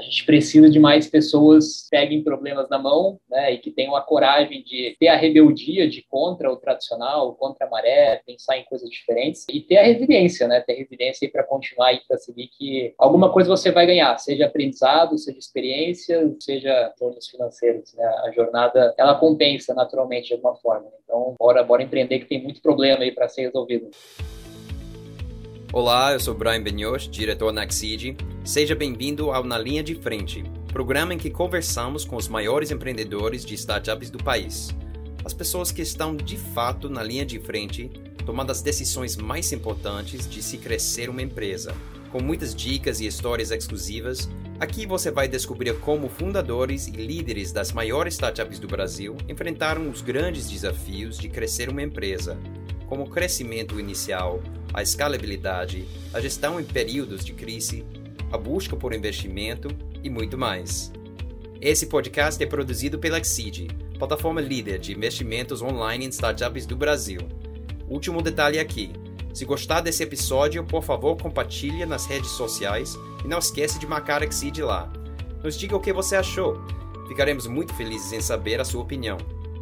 A gente precisa de mais pessoas que peguem problemas na mão né, e que tenham a coragem de ter a rebeldia de contra o tradicional, contra a maré, pensar em coisas diferentes e ter a resiliência, né? Ter resiliência para continuar aí para seguir que alguma coisa você vai ganhar, seja aprendizado, seja experiência, seja tornos financeiros. Né? A jornada ela compensa naturalmente de alguma forma. Então, bora, bora empreender que tem muito problema aí para ser resolvido. Olá, eu sou Brian Benioch, diretor na Axid. Seja bem-vindo ao Na Linha de Frente, programa em que conversamos com os maiores empreendedores de startups do país. As pessoas que estão de fato na linha de frente, tomando as decisões mais importantes de se crescer uma empresa. Com muitas dicas e histórias exclusivas, aqui você vai descobrir como fundadores e líderes das maiores startups do Brasil enfrentaram os grandes desafios de crescer uma empresa, como crescimento inicial, a escalabilidade, a gestão em períodos de crise, a busca por investimento e muito mais. Esse podcast é produzido pela Exceed, plataforma líder de investimentos online em startups do Brasil. Último detalhe aqui. Se gostar desse episódio, por favor, compartilhe nas redes sociais e não esqueça de marcar a Exceed lá. Nos diga o que você achou. Ficaremos muito felizes em saber a sua opinião.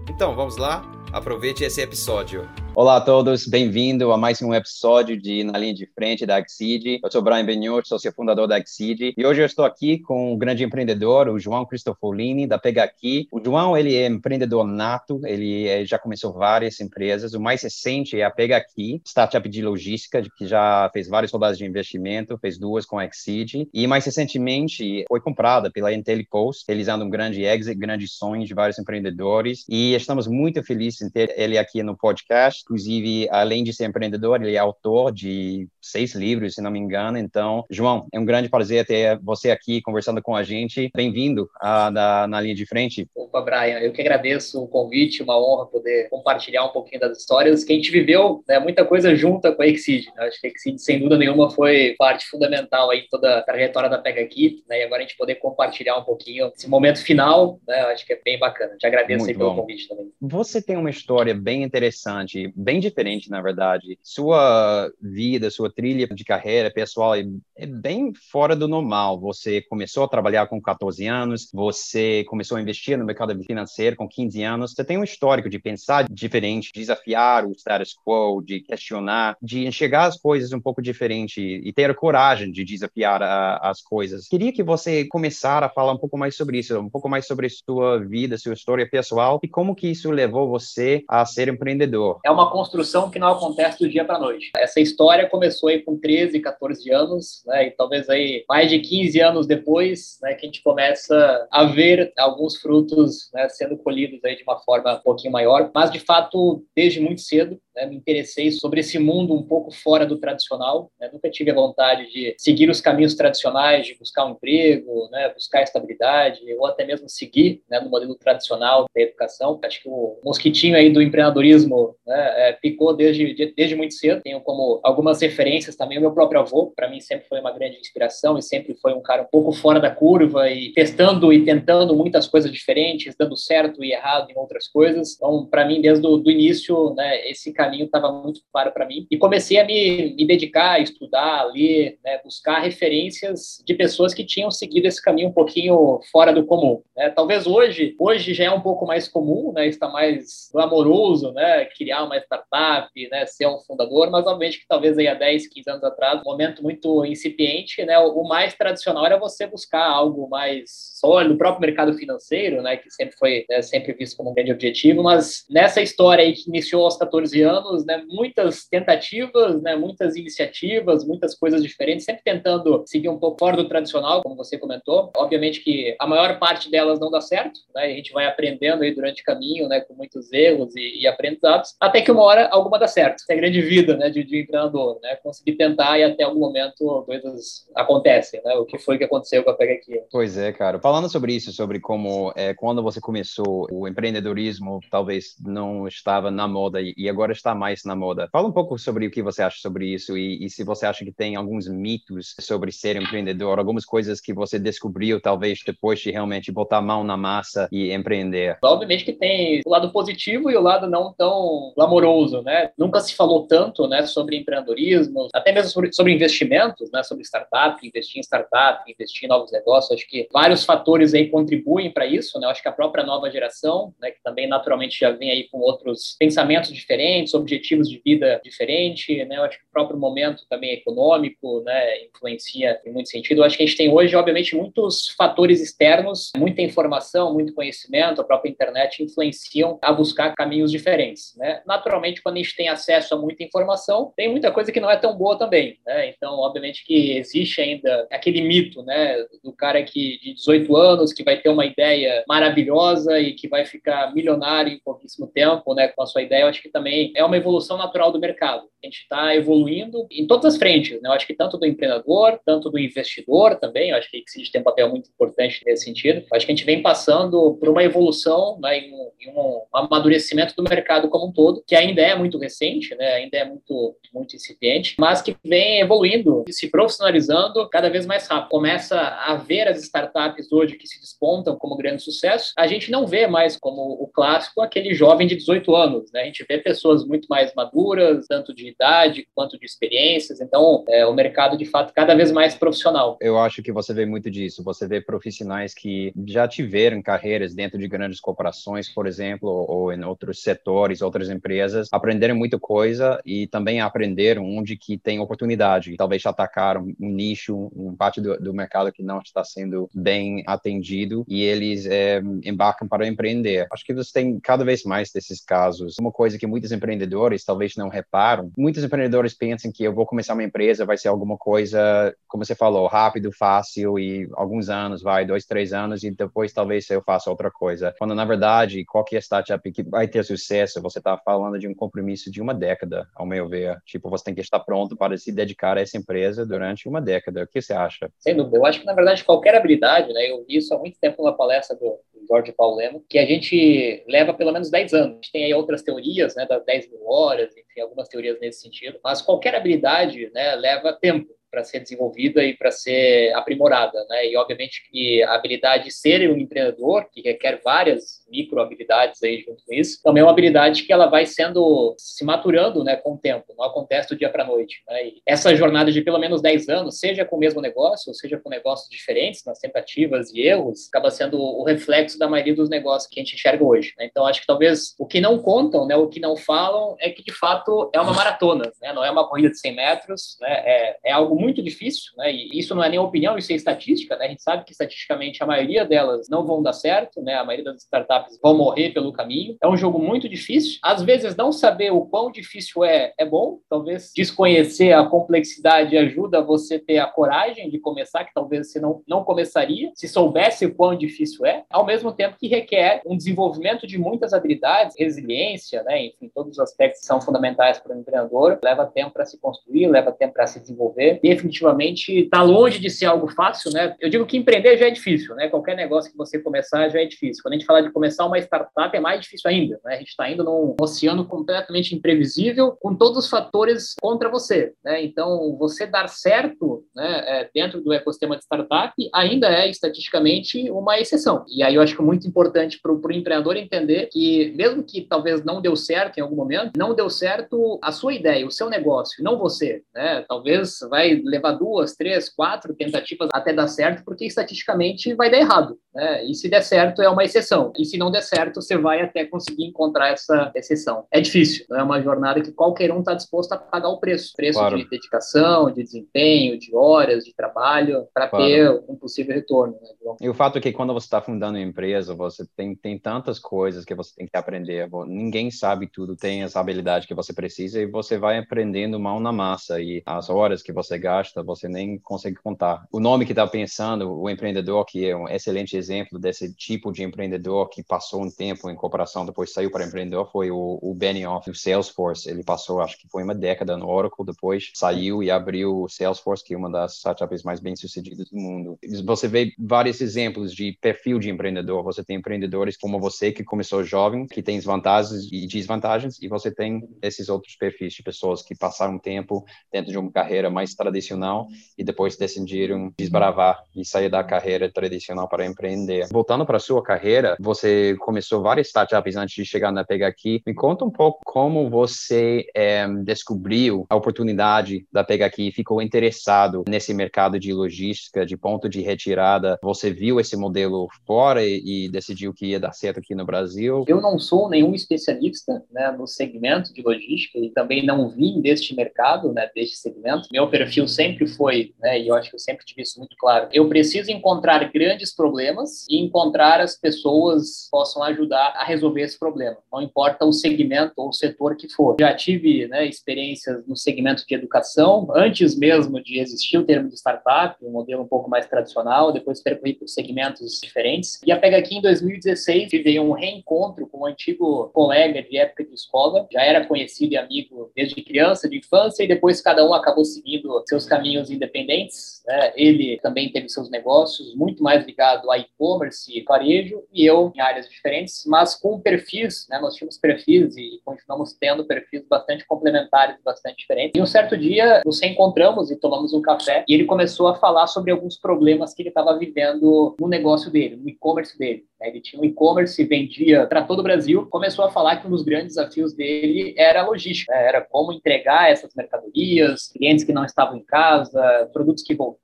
Então, vamos lá? Aproveite esse episódio. Olá a todos, bem-vindo a mais um episódio de Na Linha de Frente da Axid. Eu sou Brian Benhur, sócio fundador da Axid, e hoje eu estou aqui com um grande empreendedor, o João Cristofolini, da Pega Aqui. O João, ele é empreendedor nato, ele é, já começou várias empresas, o mais recente é a Pega Aqui, startup de logística, que já fez várias rodadas de investimento, fez duas com a Axid, e mais recentemente foi comprada pela IntelliPost, realizando um grande exit, grandes sonhos de vários empreendedores, e estamos muito felizes em ter ele aqui no podcast, Inclusive, além de ser empreendedor, ele é autor de seis livros, se não me engano. Então, João, é um grande prazer ter você aqui conversando com a gente. Bem-vindo na, na linha de frente. Opa, Brian, eu que agradeço o convite, uma honra poder compartilhar um pouquinho das histórias que a gente viveu, né, muita coisa junta com a Exceed. Né? Acho que a Exceed, sem dúvida nenhuma, foi parte fundamental aí toda a trajetória da Pega Aqui, né, e agora a gente poder compartilhar um pouquinho esse momento final, né, acho que é bem bacana. Te agradeço Muito aí pelo bom. convite também. Você tem uma história bem interessante bem diferente, na verdade. Sua vida, sua trilha de carreira pessoal é, é, bem fora do normal. Você começou a trabalhar com 14 anos, você começou a investir no mercado financeiro com 15 anos. Você tem um histórico de pensar diferente, desafiar o status quo, de questionar, de enxergar as coisas um pouco diferente e ter a coragem de desafiar a, as coisas. Queria que você começar a falar um pouco mais sobre isso, um pouco mais sobre sua vida, sua história pessoal e como que isso levou você a ser empreendedor. É uma construção que não acontece do dia para noite. Essa história começou aí com 13, 14 anos, né, e talvez aí mais de 15 anos depois, né, que a gente começa a ver alguns frutos né, sendo colhidos aí de uma forma um pouquinho maior, mas de fato desde muito cedo né, me interessei sobre esse mundo um pouco fora do tradicional. Né, nunca tive a vontade de seguir os caminhos tradicionais, de buscar um emprego, né, buscar estabilidade, ou até mesmo seguir né, no modelo tradicional da educação. Acho que o mosquitinho aí do empreendedorismo né, é, picou desde, desde muito cedo. Tenho como algumas referências também o meu próprio avô, para mim sempre foi uma grande inspiração e sempre foi um cara um pouco fora da curva e testando e tentando muitas coisas diferentes, dando certo e errado em outras coisas. Então, para mim, desde o início, né, esse caminho estava muito claro para mim. E comecei a me, me dedicar, estudar, ler, né, buscar referências de pessoas que tinham seguido esse caminho um pouquinho fora do comum. Né? Talvez hoje, hoje já é um pouco mais comum, né, está mais glamouroso, né, criar uma startup, né, ser um fundador, mas obviamente que talvez aí há 10, 15 anos atrás, um momento muito incipiente, né, o mais tradicional era você buscar algo mais sólido, o próprio mercado financeiro, né, que sempre foi né, sempre visto como um grande objetivo, mas nessa história aí que iniciou aos 14 anos, anos, né, muitas tentativas, né, muitas iniciativas, muitas coisas diferentes, sempre tentando seguir um pouco fora do tradicional, como você comentou. Obviamente que a maior parte delas não dá certo, né, a gente vai aprendendo aí durante o caminho, né, com muitos erros e, e aprendizados, até que uma hora alguma dá certo. É a grande vida, né, de, de empreendedor, né, conseguir tentar e até algum momento coisas acontecem, né, o que foi que aconteceu com a Pega Aqui. Pois é, cara. Falando sobre isso, sobre como é, quando você começou o empreendedorismo, talvez não estava na moda e agora está mais na moda. Fala um pouco sobre o que você acha sobre isso e, e, se você acha que tem alguns mitos sobre ser empreendedor, algumas coisas que você descobriu talvez depois de realmente botar a mão na massa e empreender. Obviamente que tem o lado positivo e o lado não tão glamouroso glamouroso, né? Nunca se falou tanto, né, sobre empreendedorismo, até mesmo sobre, sobre investimentos, né, sobre startup, investir em startup, investir em novos negócios. Acho que vários fatores aí contribuem para isso, né? Acho que a própria nova geração, né, que também naturalmente já vem aí com outros pensamentos diferentes, objetivos de vida diferentes, né? Acho que o próprio momento também econômico, né, influencia em muito sentido. Acho que a gente tem hoje, obviamente, muitos fatores externos, muita informação, muito conhecimento, a própria internet influenciam a buscar caminhos diferentes, né? Naturalmente, quando a gente tem acesso a muita informação, tem muita coisa que não é tão boa também, né? Então, obviamente que existe ainda aquele mito, né, do cara que de 18 anos que vai ter uma ideia maravilhosa e que vai ficar milionário em pouquíssimo tempo, né, com a sua ideia. Eu acho que também é uma evolução natural do mercado. A gente está evoluindo em todas as frentes, né? Eu acho que tanto do empreendedor, tanto do investidor também. Eu acho que a Exige tem um papel muito importante nesse sentido. Eu acho que a gente vem passando por uma evolução, né, em um, em um amadurecimento do mercado como um todo, que ainda é muito recente, né? Ainda é muito muito incipiente, mas que vem evoluindo e se profissionalizando cada vez mais rápido. Começa a ver as startups hoje que se despontam como grande sucesso. A gente não vê mais como o clássico aquele jovem de 18 anos, né? A gente vê pessoas muito mais maduras, tanto de idade quanto de experiências. Então, é, o mercado de fato cada vez mais profissional. Eu acho que você vê muito disso. Você vê profissionais que já tiveram carreiras dentro de grandes corporações, por exemplo, ou em outros setores, outras empresas, aprenderam muita coisa e também aprenderam onde que tem oportunidade. Talvez atacaram um nicho, um parte do, do mercado que não está sendo bem atendido e eles é, embarcam para empreender. Acho que você tem cada vez mais desses casos. Uma coisa que muitos empreendedores talvez não reparam, muitos empreendedores pensam que eu vou começar uma empresa, vai ser alguma coisa, como você falou, rápido, fácil e alguns anos, vai, dois, três anos e depois talvez eu faça outra coisa. Quando na verdade qualquer startup que vai ter sucesso, você está falando de um compromisso de uma década, ao meu ver. Tipo, você tem que estar pronto para se dedicar a essa empresa durante uma década. O que você acha? Sem dúvida. Eu acho que na verdade qualquer habilidade, né? Eu vi isso há muito tempo numa palestra do Jorge Paulo Lemo, que a gente leva pelo menos 10 anos. A gente tem aí outras teorias, né, das 10 mil horas, enfim, algumas teorias nesse sentido, mas qualquer habilidade, né, leva tempo para ser desenvolvida e para ser aprimorada, né? E obviamente que a habilidade de ser um empreendedor, que requer várias micro habilidades aí junto com isso, também é uma habilidade que ela vai sendo se maturando, né, com o tempo, não acontece do dia para noite, né? Essa jornada de pelo menos 10 anos, seja com o mesmo negócio, ou seja com negócios diferentes, nas tentativas e erros, acaba sendo o reflexo da maioria dos negócios que a gente enxerga hoje, né? Então acho que talvez o que não contam, né, o que não falam é que de fato é uma maratona, né? Não é uma corrida de 100 metros, né? É, é algo muito difícil, né? E isso não é nem opinião, isso é estatística, né? A gente sabe que estatisticamente a maioria delas não vão dar certo, né? A maioria das startups vão morrer pelo caminho. É um jogo muito difícil. Às vezes não saber o quão difícil é é bom, talvez desconhecer a complexidade ajuda você ter a coragem de começar, que talvez você não, não começaria se soubesse o quão difícil é, ao mesmo tempo que requer um desenvolvimento de muitas habilidades, resiliência, né? Enfim, todos os aspectos são fundamentais para o empreendedor. Leva tempo para se construir, leva tempo para se desenvolver. Definitivamente está longe de ser algo fácil, né? Eu digo que empreender já é difícil, né? Qualquer negócio que você começar já é difícil. Quando a gente fala de começar uma startup é mais difícil ainda, né? A gente está indo num oceano completamente imprevisível, com todos os fatores contra você, né? Então, você dar certo, né, é, dentro do ecossistema de startup ainda é estatisticamente uma exceção. E aí eu acho que é muito importante para o empreendedor entender que, mesmo que talvez não deu certo em algum momento, não deu certo a sua ideia, o seu negócio, não você, né? Talvez vai levar duas, três, quatro tentativas até dar certo, porque estatisticamente vai dar errado. Né? E se der certo, é uma exceção. E se não der certo, você vai até conseguir encontrar essa exceção. É difícil, é uma jornada que qualquer um está disposto a pagar o preço preço claro. de dedicação, de desempenho, de horas, de trabalho, para claro. ter um possível retorno. Né? E o fato é que quando você está fundando uma empresa, você tem, tem tantas coisas que você tem que aprender. Ninguém sabe tudo, tem as habilidades que você precisa e você vai aprendendo mão na massa. E as horas que você gasta, você nem consegue contar. O nome que está pensando, o empreendedor, que é um excelente exemplo desse tipo de empreendedor que passou um tempo em cooperação, depois saiu para empreendedor, foi o, o Benioff, do Salesforce. Ele passou, acho que foi uma década no Oracle, depois saiu e abriu o Salesforce, que é uma das startups mais bem-sucedidas do mundo. Você vê vários exemplos de perfil de empreendedor. Você tem empreendedores como você, que começou jovem, que tem vantagens e desvantagens, e você tem esses outros perfis de pessoas que passaram um tempo dentro de uma carreira mais tradicional e depois decidiram desbravar e sair da carreira tradicional para empreender. Voltando para a sua carreira, você começou várias startups antes de chegar na Pega Aqui. Me conta um pouco como você é, descobriu a oportunidade da Pega e ficou interessado nesse mercado de logística, de ponto de retirada. Você viu esse modelo fora e, e decidiu que ia dar certo aqui no Brasil? Eu não sou nenhum especialista né, no segmento de logística e também não vim deste mercado, né, deste segmento. Meu perfil sempre foi, né, e eu acho que eu sempre tive isso muito claro, eu preciso encontrar grandes problemas e encontrar as pessoas possam ajudar a resolver esse problema. Não importa o segmento ou o setor que for. Já tive né, experiências no segmento de educação, antes mesmo de existir o termo de startup, um modelo um pouco mais tradicional, depois percorri por segmentos diferentes. E a Pega aqui em 2016 tive um reencontro com um antigo colega de época de escola, já era conhecido e amigo desde criança, de infância, e depois cada um acabou seguindo seus caminhos independentes. Né? Ele também teve seus negócios, muito mais ligado a e-commerce e varejo, e eu em áreas diferentes, mas com perfis, né? nós tínhamos perfis e continuamos tendo perfis bastante complementares, bastante diferentes. E um certo dia nos reencontramos e tomamos um café, e ele começou a falar sobre alguns problemas que ele estava vivendo no negócio dele, no e-commerce dele. Né? Ele tinha um e-commerce, vendia para todo o Brasil. Começou a falar que um dos grandes desafios dele era a logística, né? era como entregar essas mercadorias, clientes que não estavam em casa, produtos que voltavam,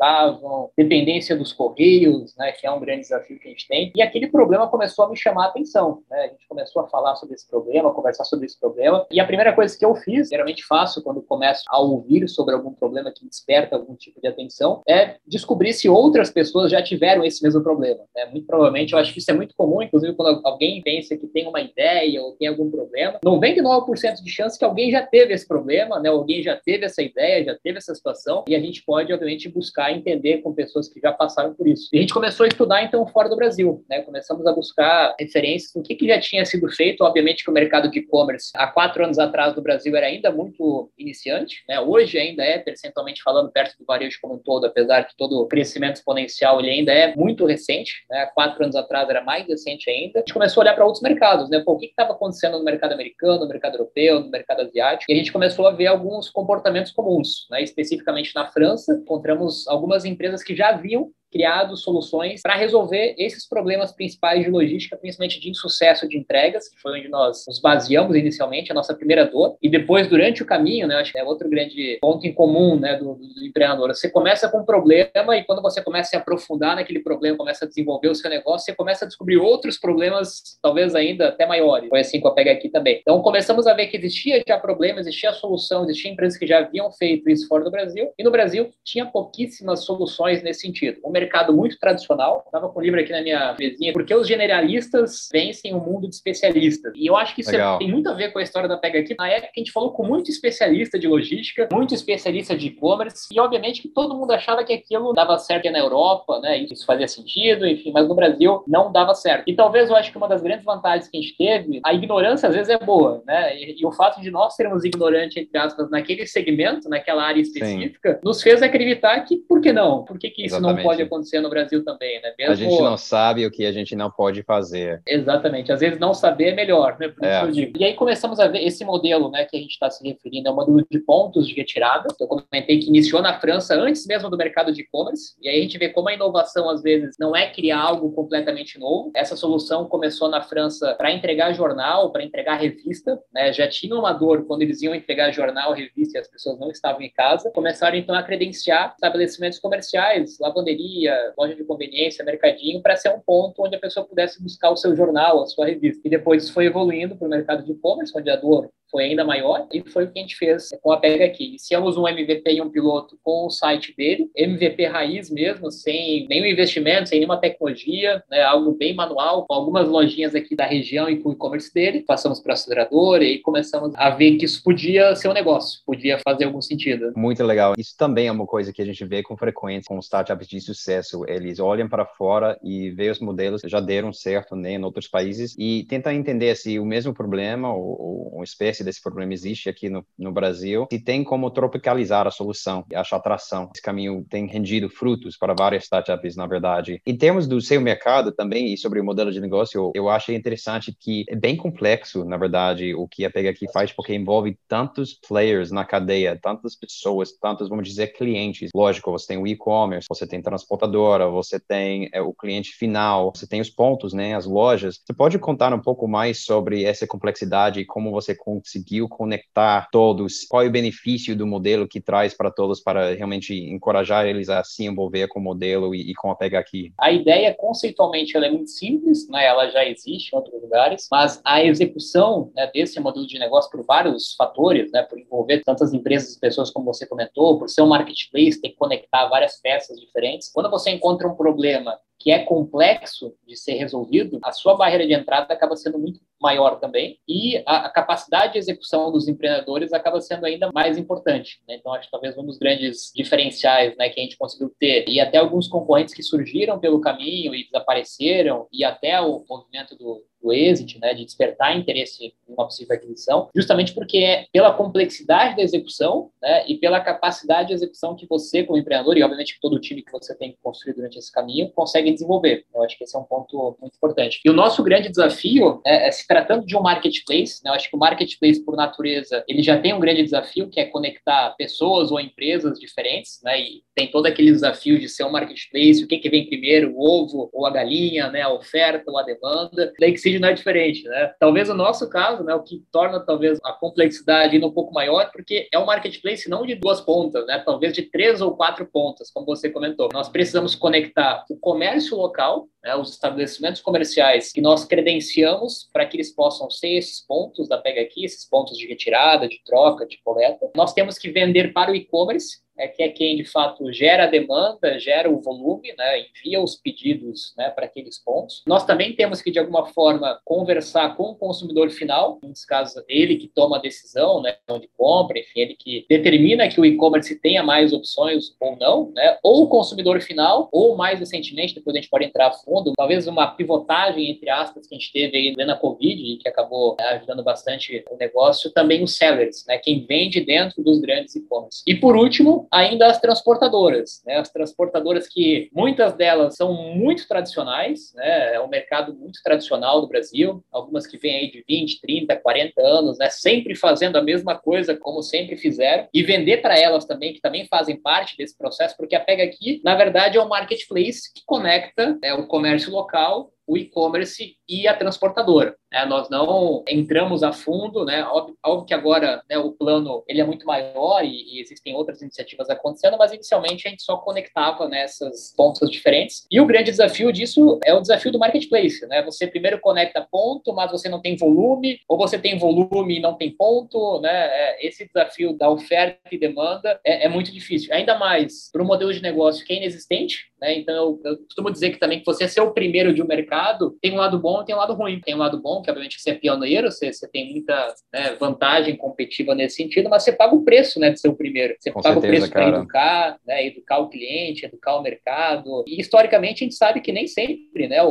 dependência dos correios, né? que é um grande desafio que a gente tem. E aquele problema começou a me chamar a atenção. Né? A gente começou a falar sobre esse problema, a conversar sobre esse problema. E a primeira coisa que eu fiz, geralmente faço quando começo a ouvir sobre algum problema que desperta algum tipo de atenção, é descobrir se outras pessoas já tiveram esse mesmo problema. Né? Muito provavelmente, eu acho que isso é muito comum, inclusive quando alguém pensa que tem uma ideia ou tem algum problema, 99% de chance que alguém já teve esse problema, né? Alguém já teve essa ideia, já teve essa situação, e a gente pode, obviamente, buscar entender com pessoas que já passaram por isso. E a gente começou a estudar, então, fora do Brasil, né? Começamos a buscar referências no que, que já tinha sido feito. Obviamente que o mercado de e-commerce, há quatro anos atrás, do Brasil era ainda muito iniciante, né? Hoje ainda é, percentualmente falando, perto do varejo como um todo, apesar de todo o crescimento exponencial, ele ainda é muito recente, né? Há quatro anos atrás era mais mais recente ainda, a gente começou a olhar para outros mercados, né? Pô, o que estava acontecendo no mercado americano, no mercado europeu, no mercado asiático, e a gente começou a ver alguns comportamentos comuns, né? Especificamente na França, encontramos algumas empresas que já haviam criado soluções para resolver esses problemas principais de logística, principalmente de insucesso de entregas, que foi onde nós nos baseamos inicialmente, a nossa primeira dor. E depois, durante o caminho, né, acho que é outro grande ponto em comum né, do, do empreendedor. Você começa com um problema e quando você começa a se aprofundar naquele problema, começa a desenvolver o seu negócio, você começa a descobrir outros problemas, talvez ainda até maiores. Foi assim que eu peguei aqui também. Então, começamos a ver que existia já problema, existia solução, existia empresas que já haviam feito isso fora do Brasil. E no Brasil, tinha pouquíssimas soluções nesse sentido. O mercado muito tradicional. Estava com o livro aqui na minha mesinha, porque os generalistas vencem o mundo de especialistas. E eu acho que isso é, tem muito a ver com a história da Pega aqui. Na época, a gente falou com muito especialista de logística, muito especialista de e-commerce, e obviamente que todo mundo achava que aquilo dava certo na Europa, né? Isso fazia sentido, enfim, mas no Brasil não dava certo. E talvez eu acho que uma das grandes vantagens que a gente teve, a ignorância às vezes é boa, né? E, e o fato de nós sermos ignorantes, entre aspas, naquele segmento, naquela área específica, Sim. nos fez acreditar que por que não? Por que, que isso Exatamente. não pode acontecer no Brasil também, né? Mesmo... A gente não sabe o que a gente não pode fazer. Exatamente. Às vezes não saber é melhor, né? Por é. isso eu digo. E aí começamos a ver esse modelo, né, que a gente está se referindo, é o modelo de pontos de retirada. Eu comentei que iniciou na França antes mesmo do mercado de e-commerce. E aí a gente vê como a inovação, às vezes, não é criar algo completamente novo. Essa solução começou na França para entregar jornal, para entregar revista, né? Já tinha uma dor quando eles iam entregar jornal, revista e as pessoas não estavam em casa. Começaram então a credenciar estabelecimentos comerciais, lavanderia, loja de conveniência, mercadinho, para ser um ponto onde a pessoa pudesse buscar o seu jornal, a sua revista. E depois isso foi evoluindo para o mercado de e-commerce, onde a dor foi ainda maior e foi o que a gente fez com a Pega aqui. Iniciamos um MVP e um piloto com o site dele, MVP raiz mesmo, sem nenhum investimento, sem nenhuma tecnologia, né, algo bem manual, com algumas lojinhas aqui da região e com o e-commerce dele. Passamos para a aceleradora e começamos a ver que isso podia ser um negócio, podia fazer algum sentido. Muito legal. Isso também é uma coisa que a gente vê com frequência com startups de sucesso. Eles olham para fora e veem os modelos que já deram certo né, em outros países e tentam entender se o mesmo problema ou, ou uma espécie desse problema existe aqui no, no Brasil, se tem como tropicalizar a solução e achar atração. Esse caminho tem rendido frutos para várias startups, na verdade. Em termos do seu mercado também e sobre o modelo de negócio, eu achei interessante que é bem complexo, na verdade, o que a Pega aqui faz, porque envolve tantos players na cadeia, tantas pessoas, tantos, vamos dizer, clientes. Lógico, você tem o e-commerce, você tem transportadora, você tem é, o cliente final, você tem os pontos, né, as lojas. Você pode contar um pouco mais sobre essa complexidade e como você conseguiu conectar todos? Qual é o benefício do modelo que traz para todos para realmente encorajar eles a se envolver com o modelo e, e com a Pega aqui? A ideia, conceitualmente, ela é muito simples, né? ela já existe em outros lugares, mas a execução né, desse modelo de negócio por vários fatores, né, por envolver tantas empresas e pessoas como você comentou, por ser um marketplace, tem que conectar várias peças diferentes. Quando você encontra um problema que é complexo de ser resolvido, a sua barreira de entrada acaba sendo muito maior também e a, a capacidade de execução dos empreendedores acaba sendo ainda mais importante. Né? Então, acho que talvez um dos grandes diferenciais né, que a gente conseguiu ter e até alguns concorrentes que surgiram pelo caminho e desapareceram e até o movimento do, do exit, né, de despertar interesse em uma possível aquisição, justamente porque é pela complexidade da execução né, e pela capacidade de execução que você, como empreendedor, e obviamente todo o time que você tem que construir durante esse caminho, consegue desenvolver. Eu acho que esse é um ponto muito importante. E o nosso grande desafio, é, é se tratando de um marketplace, né, eu acho que o marketplace, por natureza, ele já tem um grande desafio, que é conectar pessoas ou empresas diferentes, né, e tem todo aquele desafio de ser um marketplace, o que, que vem primeiro, o ovo ou a galinha, né, a oferta ou a demanda. Daí que não é diferente, né? Talvez o nosso caso, né, o que torna talvez a complexidade ainda um pouco maior, porque é um marketplace não de duas pontas, né? Talvez de três ou quatro pontas, como você comentou. Nós precisamos conectar o comércio local, né, os estabelecimentos comerciais que nós credenciamos para que eles possam ser esses pontos da Pega Aqui, esses pontos de retirada, de troca, de coleta. Nós temos que vender para o e-commerce, é que é quem de fato gera a demanda, gera o volume, né, envia os pedidos né, para aqueles pontos. Nós também temos que, de alguma forma, conversar com o consumidor final, nesse caso, ele que toma a decisão né, de compra, enfim, ele que determina que o e-commerce tenha mais opções ou não, né, ou o consumidor final, ou mais recentemente, depois a gente pode entrar a fundo, talvez uma pivotagem, entre aspas, que a gente teve aí na Covid e que acabou né, ajudando bastante o negócio, também os sellers, né, quem vende dentro dos grandes e-commerce. E por último, ainda as transportadoras, né? As transportadoras que muitas delas são muito tradicionais, né? É um mercado muito tradicional do Brasil, algumas que vêm aí de 20, 30, 40 anos, né? Sempre fazendo a mesma coisa como sempre fizeram e vender para elas também, que também fazem parte desse processo, porque a Pega aqui, na verdade, é um marketplace que conecta né, o comércio local o e-commerce e a transportadora. Né? Nós não entramos a fundo, né? Óbvio, óbvio que agora né, o plano ele é muito maior e, e, existem outras iniciativas acontecendo, mas inicialmente a gente só conectava nessas pontas diferentes. E o grande desafio disso é o desafio do marketplace, né? Você primeiro conecta ponto, mas você não tem volume, ou você tem volume e não tem ponto, né? É, esse desafio da oferta e demanda é, é muito difícil, ainda mais para o modelo de negócio que é inexistente, né? Então eu, eu costumo dizer que também que você ser o primeiro de um mercado tem um lado bom e tem um lado ruim. Tem um lado bom, que obviamente você é pioneiro, você, você tem muita né, vantagem competitiva nesse sentido, mas você paga o preço né, de ser o primeiro. Você Com paga certeza, o preço para educar, né, educar o cliente, educar o mercado. E historicamente a gente sabe que nem sempre, né,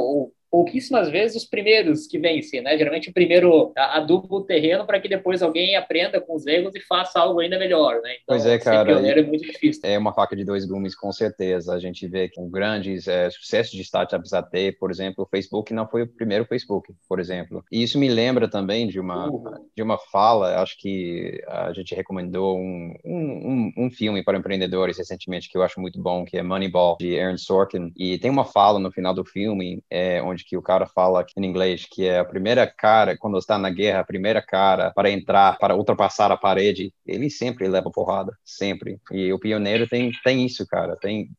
pouquíssimas vezes os primeiros que vencem, né? Geralmente o primeiro aduba o terreno para que depois alguém aprenda com os erros e faça algo ainda melhor, né? Então, pois é, cara. pioneiro é muito difícil. É uma faca de dois gumes, com certeza. A gente vê que com grandes é, sucessos de startups até, por exemplo, o Facebook não foi o primeiro Facebook, por exemplo. E isso me lembra também de uma, uhum. de uma fala, acho que a gente recomendou um, um, um, filme para empreendedores recentemente que eu acho muito bom, que é Moneyball, de Aaron Sorkin. E tem uma fala no final do filme é, onde que o cara fala em inglês, que é a primeira cara, quando está na guerra, a primeira cara para entrar, para ultrapassar a parede, ele sempre leva porrada, sempre. E o pioneiro tem, tem isso, cara, tem,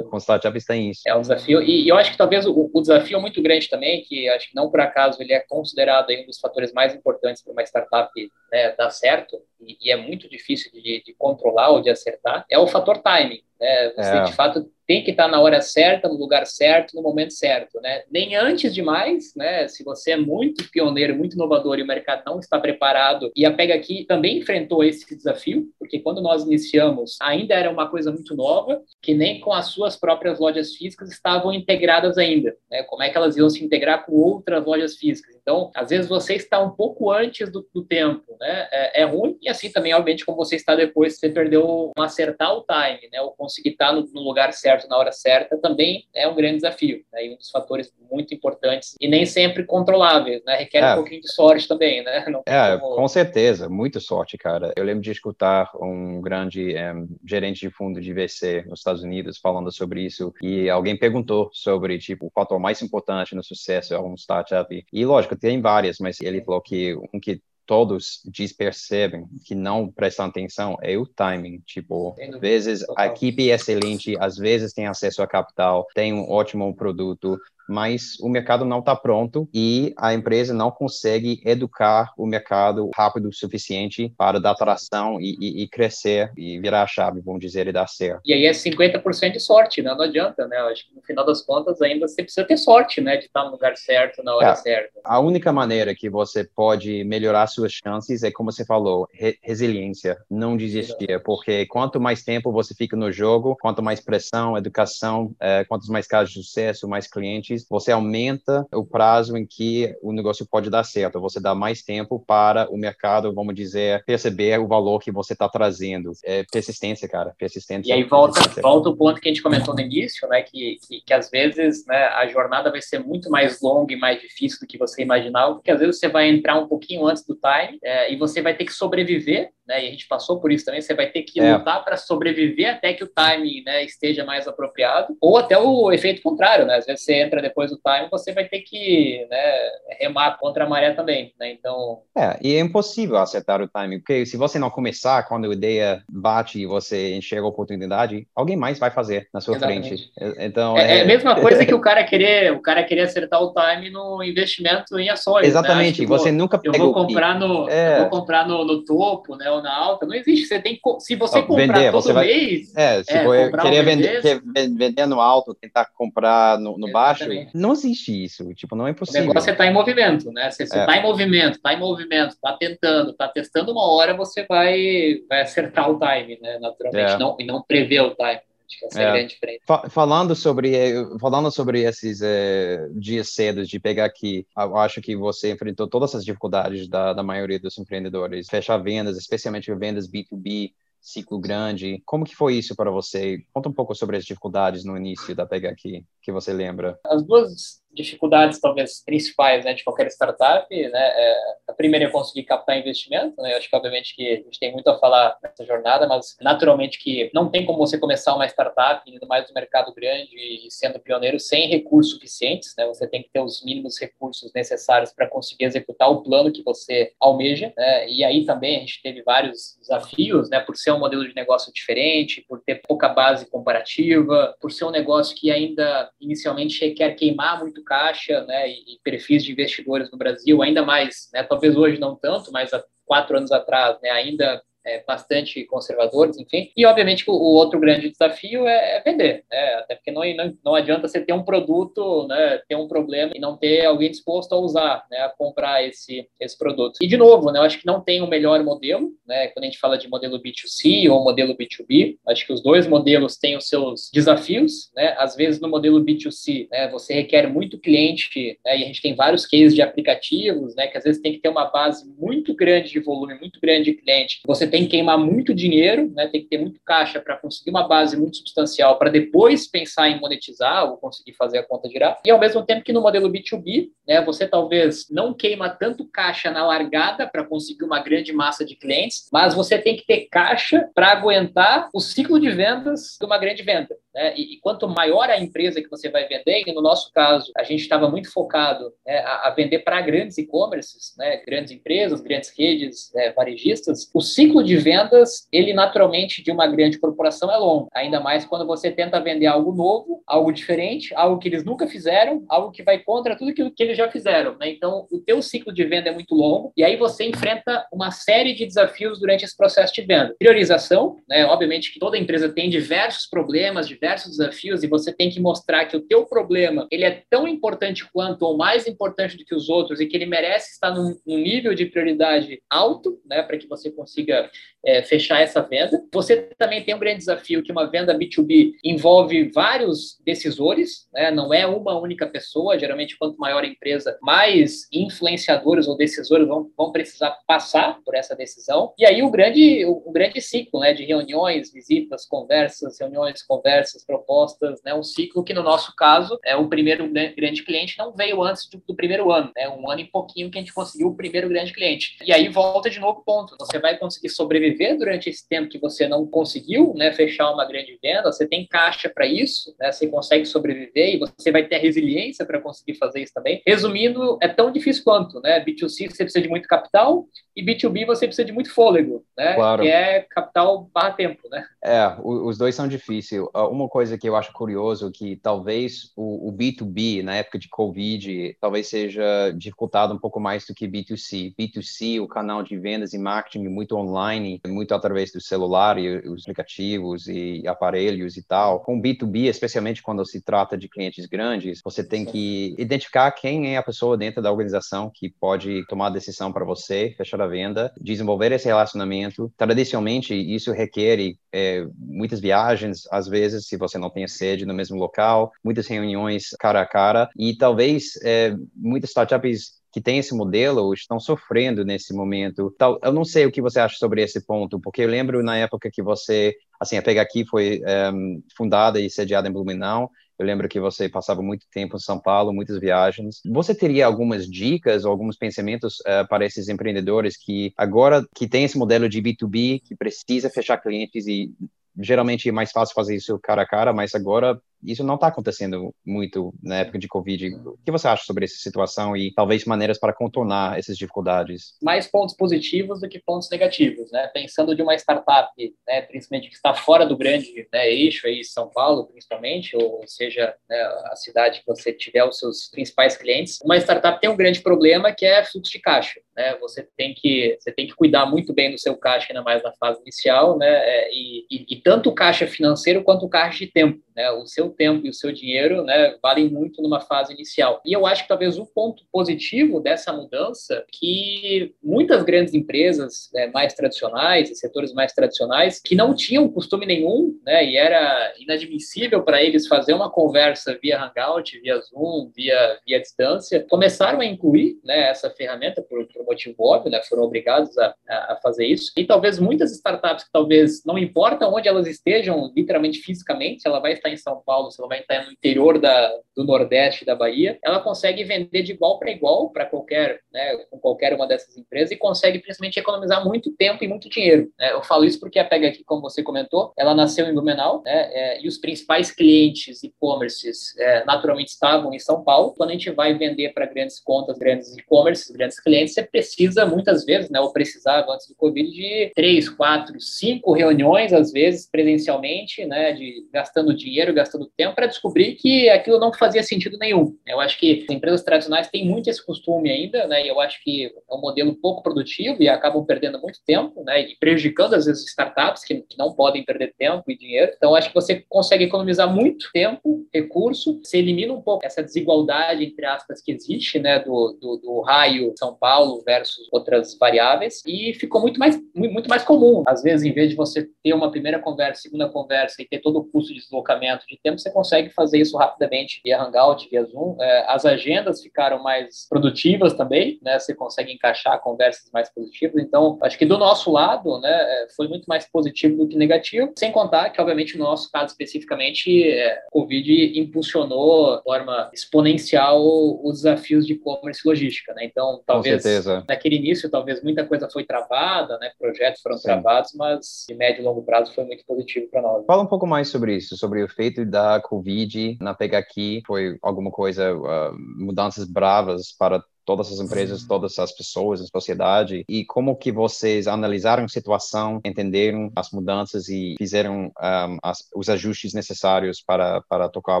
com startups tem isso. É um desafio, e, eu acho que talvez o, o, desafio muito grande também, que acho que não por acaso ele é considerado um dos fatores mais importantes para uma startup né, dar certo, e, e, é muito difícil de, de controlar ou de acertar, é o fator timing. Né? Você, é. de fato, tem que estar na hora certa, no lugar certo, no momento certo, né? Nem antes demais, né? Se você é muito pioneiro, muito inovador e o mercado não está preparado, e a Pega aqui também enfrentou esse desafio, porque quando nós iniciamos, ainda era uma coisa muito nova, que nem com as suas próprias lojas físicas estavam integradas ainda, né? Como é que elas iam se integrar com outras lojas físicas? Então, às vezes você está um pouco antes do, do tempo, né? É, é, ruim e assim também, obviamente, como você está depois, você perdeu um acertar o time, né? Ou conseguir estar no, no lugar certo na hora certa também é um grande desafio, né? E um dos fatores muito importantes e nem sempre controláveis, né? Requer é. um pouquinho de sorte também, né? é, como... com certeza, muita sorte, cara. Eu lembro de escutar um grande um, eh, gerente de fundo de VC nos Estados Unidos falando sobre isso e alguém perguntou sobre tipo o fator mais importante no sucesso é um startup e lógico tem várias, mas ele falou que um que todos despercebem que não prestam atenção é o timing. Tipo, às vezes a equipe é excelente, às vezes tem acesso a capital, tem um ótimo produto, mas o mercado não está pronto e a empresa não consegue educar o mercado rápido o suficiente para dar tração e, e, e, crescer e virar a chave, vamos dizer, e dar certo. E aí é 50% de sorte, né? Não adianta, né? Eu acho que no final das contas ainda você precisa ter sorte, né? De estar no lugar certo, na hora é, certa. A única maneira que você pode melhorar suas chances é, como você falou, re resiliência, não desistir, porque quanto mais tempo você fica no jogo, quanto mais pressão, educação, é, quantos mais casos de sucesso, mais clientes, você aumenta o prazo em que o negócio pode dar certo, você dá mais tempo para o mercado, vamos dizer, perceber o valor que você está trazendo. É persistência, cara, persistência. E aí volta, volta o ponto que a gente comentou no início, né, que, que, que às vezes né, a jornada vai ser muito mais longa e mais difícil do que você imaginava, porque às vezes você vai entrar um pouquinho antes do time é, e você vai ter que sobreviver né? E a gente passou por isso também. Você vai ter que é. lutar para sobreviver até que o timing né, esteja mais apropriado, ou até o efeito contrário, né? Às vezes você entra depois do timing, você vai ter que né, remar contra a maré também, né? Então. É, e é impossível acertar o timing, porque se você não começar quando a ideia bate e você enxerga a oportunidade, alguém mais vai fazer na sua Exatamente. frente. Então é, é... é, a mesma coisa que o cara querer, o cara querer acertar o time no investimento em ações. Né? Exatamente. Né? Você vou, nunca eu vou comprar no, é... vou comprar no, no topo, né? na alta, não existe. Você tem se você comprar vender, todo você vai, mês, é, se é, querer vender, quer vender no alto, tentar comprar no, no baixo, não existe isso. Tipo, não é possível. O negócio é estar tá em movimento, né? Você está é. em movimento, está em movimento, está tentando, está testando uma hora, você vai, vai acertar o time, né? Naturalmente, é. não, e não prever o time. Essa é, é. Falando sobre, falando sobre esses é, dias cedos de pegar aqui, eu acho que você enfrentou todas essas dificuldades da, da maioria dos empreendedores. Fechar vendas, especialmente vendas B2B, ciclo grande. Como que foi isso para você? Conta um pouco sobre as dificuldades no início da Pega Aqui, que você lembra. As duas dificuldades talvez principais né, de qualquer startup, né, é, a primeira é conseguir captar investimento, né, eu acho que obviamente que a gente tem muito a falar nessa jornada, mas naturalmente que não tem como você começar uma startup, ainda mais no mercado grande e sendo pioneiro, sem recursos suficientes, né, você tem que ter os mínimos recursos necessários para conseguir executar o plano que você almeja, né, e aí também a gente teve vários desafios, né, por ser um modelo de negócio diferente, por ter pouca base comparativa, por ser um negócio que ainda inicialmente requer queimar muito caixa né, e, perfis de investidores no Brasil, ainda mais, né, talvez hoje não tanto, mas há quatro anos atrás, né, ainda é, bastante conservadores, enfim. E, obviamente, o, o outro grande desafio é, é vender, né? Até porque não, não, não, adianta você ter um produto, né, ter um problema e não ter alguém disposto a usar, né, a comprar esse, esse produto. E, de novo, né, eu acho que não tem o um melhor modelo, né, quando a gente fala de modelo B2C ou modelo B2B, acho que os dois modelos têm os seus desafios, né? Às vezes, no modelo B2C, né, você requer muito cliente, né, e a gente tem vários cases de aplicativos, né, que às vezes tem que ter uma base muito grande de volume, muito grande de cliente. Você tem que queimar muito dinheiro, né, tem que ter muito caixa para conseguir uma base muito substancial para depois pensar em monetizar ou conseguir fazer a conta girar. E ao mesmo tempo que no modelo B2B, né, você talvez não queima tanto caixa na largada para conseguir uma grande massa de clientes, mas você tem que ter caixa para aguentar o ciclo de vendas de uma grande venda. Né? E, e, quanto maior a empresa que você vai vender, e no nosso caso, a gente estava muito focado né, a, a, vender para grandes e-commerces, né, grandes empresas, grandes redes né, varejistas, o ciclo de vendas, ele naturalmente de uma grande corporação é longo, ainda mais quando você tenta vender algo novo, algo diferente, algo que eles nunca fizeram, algo que vai contra tudo que, que eles já fizeram. Né? Então, o teu ciclo de venda é muito longo, e aí você enfrenta uma série de desafios durante esse processo de venda. Priorização, né? obviamente que toda empresa tem diversos problemas, diversos desafios e você tem que mostrar que o teu problema ele é tão importante quanto ou mais importante do que os outros e que ele merece estar num, num nível de prioridade alto, né, para que você consiga é, fechar essa venda. Você também tem um grande desafio que uma venda B2B envolve vários decisores, né, não é uma única pessoa. Geralmente, quanto maior a empresa mais influenciadores ou decisores vão, vão precisar passar por essa decisão. E aí o grande, o, o grande ciclo né, de reuniões, visitas, conversas, reuniões, conversas, propostas, né, um ciclo que no nosso caso é o primeiro grande cliente não veio antes do, do primeiro ano, né, um ano e pouquinho que a gente conseguiu o primeiro grande cliente. E aí volta de novo ponto, você vai conseguir sobreviver durante esse tempo que você não conseguiu, né, fechar uma grande venda, você tem caixa para isso, né, você consegue sobreviver e você vai ter resiliência para conseguir fazer isso também. Resumindo, é tão difícil quanto, né? B2C você precisa de muito capital e B2B você precisa de muito fôlego, né? Claro. Que é capital barra tempo, né? É, os dois são difíceis. Ah, uma coisa que eu acho curioso que talvez o, B2B na época de Covid talvez seja dificultado um pouco mais do que B2C. B2C, o canal de vendas e marketing muito online, muito através do celular e os aplicativos e aparelhos e tal. Com B2B, especialmente quando se trata de clientes grandes, você tem que identificar quem é a pessoa dentro da organização que pode tomar a decisão para você, fechar a venda, desenvolver esse relacionamento. Tradicionalmente, isso requer é, muitas viagens, às vezes, se você não tem sede no mesmo local, muitas reuniões cara a cara, e talvez é, muitas startups que têm esse modelo estão sofrendo nesse momento. Eu não sei o que você acha sobre esse ponto, porque eu lembro na época que você, assim, a Pega Aqui foi é, fundada e sediada em Blumenau, eu lembro que você passava muito tempo em São Paulo, muitas viagens. Você teria algumas dicas ou alguns pensamentos uh, para esses empreendedores que agora que tem esse modelo de B2B, que precisa fechar clientes e geralmente é mais fácil fazer isso cara a cara, mas agora isso não está acontecendo muito na época de Covid. O que você acha sobre essa situação e talvez maneiras para contornar essas dificuldades? Mais pontos positivos do que pontos negativos, né? Pensando de uma startup, né, principalmente que está fora do grande né, eixo aí, São Paulo, principalmente, ou seja, né, a cidade que você tiver os seus principais clientes, uma startup tem um grande problema que é fluxo de caixa. Né? Você tem que você tem que cuidar muito bem do seu caixa, ainda mais na fase inicial, né? É, e, e, e tanto o caixa financeiro quanto o caixa de tempo. Né? O seu tempo e o seu dinheiro né, valem muito numa fase inicial. E eu acho que talvez o ponto positivo dessa mudança que muitas grandes empresas né, mais tradicionais, setores mais tradicionais, que não tinham costume nenhum, né, e era inadmissível para eles fazer uma conversa via Hangout, via Zoom, via, via distância, começaram a incluir né, essa ferramenta por, por motivo óbvio, né, foram obrigados a, a fazer isso. E talvez muitas startups que talvez não importa onde elas estejam, literalmente fisicamente, ela vai estar em São Paulo, se ela vai estar no interior da, do Nordeste da Bahia, ela consegue vender de igual para igual para qualquer, né, com qualquer uma dessas empresas e consegue principalmente economizar muito tempo e muito dinheiro. Né? Eu falo isso porque a Pega aqui, como você comentou, ela nasceu em Blumenau, né, é, e os principais clientes e-commerces é, naturalmente estavam em São Paulo. Quando a gente vai vender para grandes contas, grandes e-commerces, grandes clientes, você precisa muitas vezes, né, ou precisava antes do Covid, de três, quatro, cinco reuniões, às vezes presencialmente, né, de gastando dinheiro, gastando tempo para descobrir que aquilo não fazia sentido nenhum. Eu acho que as empresas tradicionais têm muito esse costume ainda, né? E eu acho que é um modelo pouco produtivo e acabam perdendo muito tempo, né? E prejudicando às vezes startups que, não podem perder tempo e dinheiro. Então acho que você consegue economizar muito tempo, recurso, você elimina um pouco essa desigualdade entre aspas que existe, né? Do, do, do raio São Paulo versus outras variáveis e ficou muito mais muito mais comum. Às vezes, em vez de você ter uma primeira conversa, segunda conversa e ter todo o custo de deslocamento de tempo, você consegue fazer isso rapidamente via Hangout, via Zoom. É, as agendas ficaram mais produtivas também, né? Você consegue encaixar conversas mais positivas. Então, acho que do nosso lado, né, é, foi muito mais positivo do que negativo. Sem contar que, obviamente, no nosso caso especificamente, é, Covid impulsionou de forma exponencial os desafios de e-commerce e logística, né? Então, talvez naquele início, talvez muita coisa foi travada, né? Projetos foram Sim. travados, mas de médio e longo prazo foi muito positivo para nós. Fala um pouco mais sobre isso, sobre o efeito da Covid na Pega Aqui. Foi alguma coisa, uh, mudanças bravas para todas as empresas, todas as pessoas, a sociedade, e como que vocês analisaram a situação, entenderam as mudanças e fizeram um, as, os ajustes necessários para, para tocar a